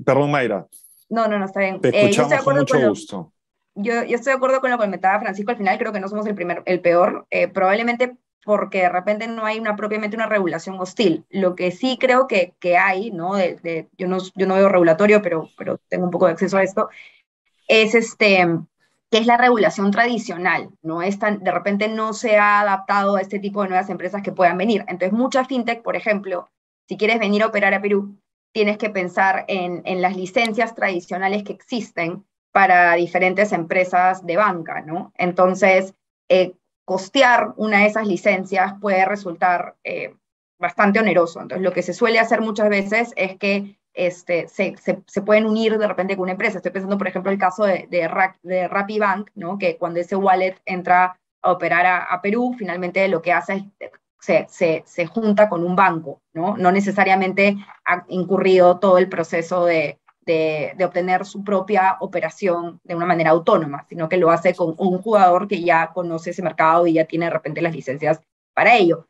Perdón, Mayra. No, no, no, está bien. Te eh, escuchamos con mucho gusto. Yo, estoy de acuerdo con lo que comentaba Francisco al final, creo que no somos el, primer, el peor, eh, probablemente porque de repente no hay una, propiamente una regulación hostil. Lo que sí creo que, que hay, ¿no? De, yo ¿no? Yo no veo regulatorio, pero, pero tengo un poco de acceso a esto, es este, que es la regulación tradicional, ¿no? Es de repente no se ha adaptado a este tipo de nuevas empresas que puedan venir. Entonces, mucha fintech, por ejemplo, si quieres venir a operar a Perú, tienes que pensar en, las licencias tradicionales que existen para diferentes empresas de banca, ¿no? Entonces, eh, costear una de esas licencias puede resultar eh, bastante oneroso. Entonces, lo que se suele hacer muchas veces es que este, se, pueden unir de repente con una empresa. Estoy pensando, por ejemplo, el caso de, de, de Rappi Bank, ¿no? que cuando ese wallet entra a operar a, Perú, finalmente lo que hace es se, se, junta con un banco, ¿no? No necesariamente ha incurrido todo el proceso de, de, obtener su propia operación de una manera autónoma, sino que lo hace con un jugador que ya conoce ese mercado y ya tiene de repente las licencias para ello.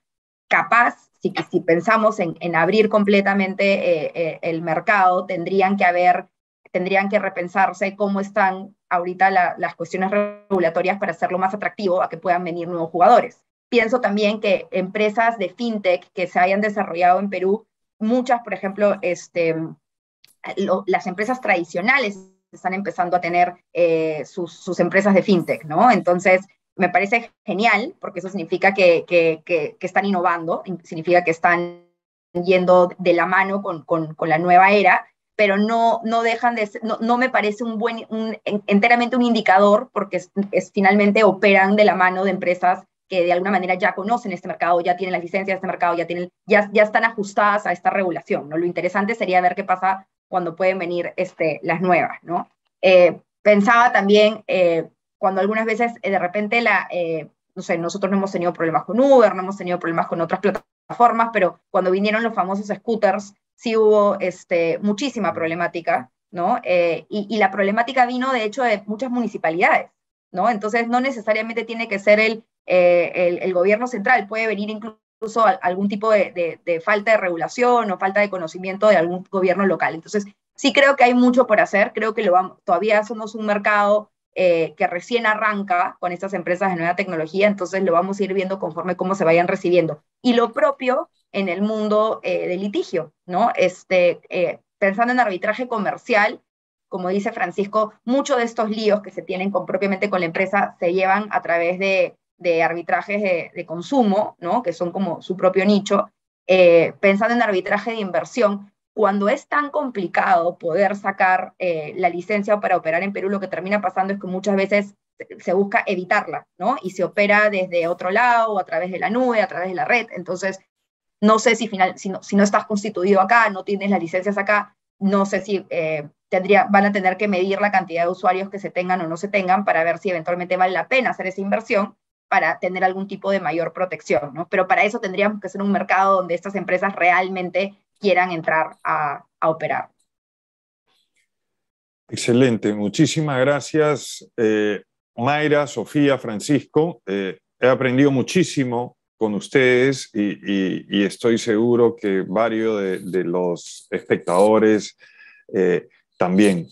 Capaz, si, pensamos en, en abrir completamente eh, eh, el mercado, tendrían que haber, tendrían que repensarse cómo están ahorita las cuestiones regulatorias para hacerlo más atractivo a que puedan venir nuevos jugadores. Pienso también que empresas de fintech que se hayan desarrollado en Perú, muchas, por ejemplo, este, las empresas tradicionales están empezando a tener eh, sus, sus, empresas de fintech, ¿no? Entonces, me parece genial, porque eso significa que, que, que, están innovando, significa que están yendo de la mano con, con, con la nueva era, pero no, no dejan de no, no me parece un buen, enteramente un indicador, porque es, es, finalmente operan de la mano de empresas que de alguna manera ya conocen este mercado, ya tienen las licencias de este mercado, ya, tienen, ya, ya están ajustadas a esta regulación, ¿no? Lo interesante sería ver qué pasa cuando pueden venir este, las nuevas, ¿no? Eh, pensaba también, eh, cuando algunas veces eh, de repente la, no sé, nosotros no hemos tenido problemas con Uber, no hemos tenido problemas con otras plataformas, pero cuando vinieron los famosos scooters, sí hubo este, muchísima problemática, ¿no? y, y, la problemática vino, de hecho, de muchas municipalidades, ¿no? Entonces, no necesariamente tiene que ser el, el, el, gobierno central, puede venir incluso incluso algún tipo de, falta de regulación o falta de conocimiento de algún gobierno local. Entonces, sí creo que hay mucho por hacer, creo que todavía somos un mercado eh, que recién arranca con estas empresas de nueva tecnología, entonces lo vamos a ir viendo conforme cómo se vayan recibiendo. Y lo propio en el mundo eh, del litigio, ¿no? Este, eh, pensando en arbitraje comercial, como dice Francisco, muchos de estos líos que se tienen con, propiamente con la empresa se llevan a través de de arbitrajes de, consumo, ¿no? que son como su propio nicho, eh, pensando en arbitraje de inversión, cuando es tan complicado poder sacar eh, la licencia para operar en Perú, lo que termina pasando es que muchas veces se busca evitarla, ¿no? Y se opera desde otro lado, a través de la nube, a través de la red. Entonces, no sé si, final, si, no, si estás constituido acá, no tienes las licencias acá, no sé si eh, tendría, van a tener que medir la cantidad de usuarios que se tengan o no se tengan para ver si eventualmente vale la pena hacer esa inversión para tener algún tipo de mayor protección, ¿no? Pero para eso tendríamos que ser un mercado donde estas empresas realmente quieran entrar a, operar. Excelente, muchísimas gracias, eh, Mayra, Sofía, Francisco. Eh, he aprendido muchísimo con ustedes y, estoy seguro que varios de, los espectadores eh, también.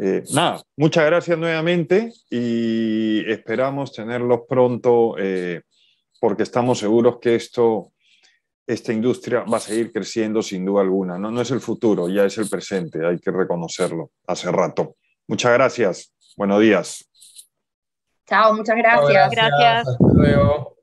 Eh, nada, muchas gracias nuevamente y esperamos tenerlos pronto eh, porque estamos seguros que esto, esta industria va a seguir creciendo sin duda alguna. ¿no? no es el futuro, ya es el presente, hay que reconocerlo hace rato. Muchas gracias, buenos días. Chao, muchas gracias. gracias. Hasta luego.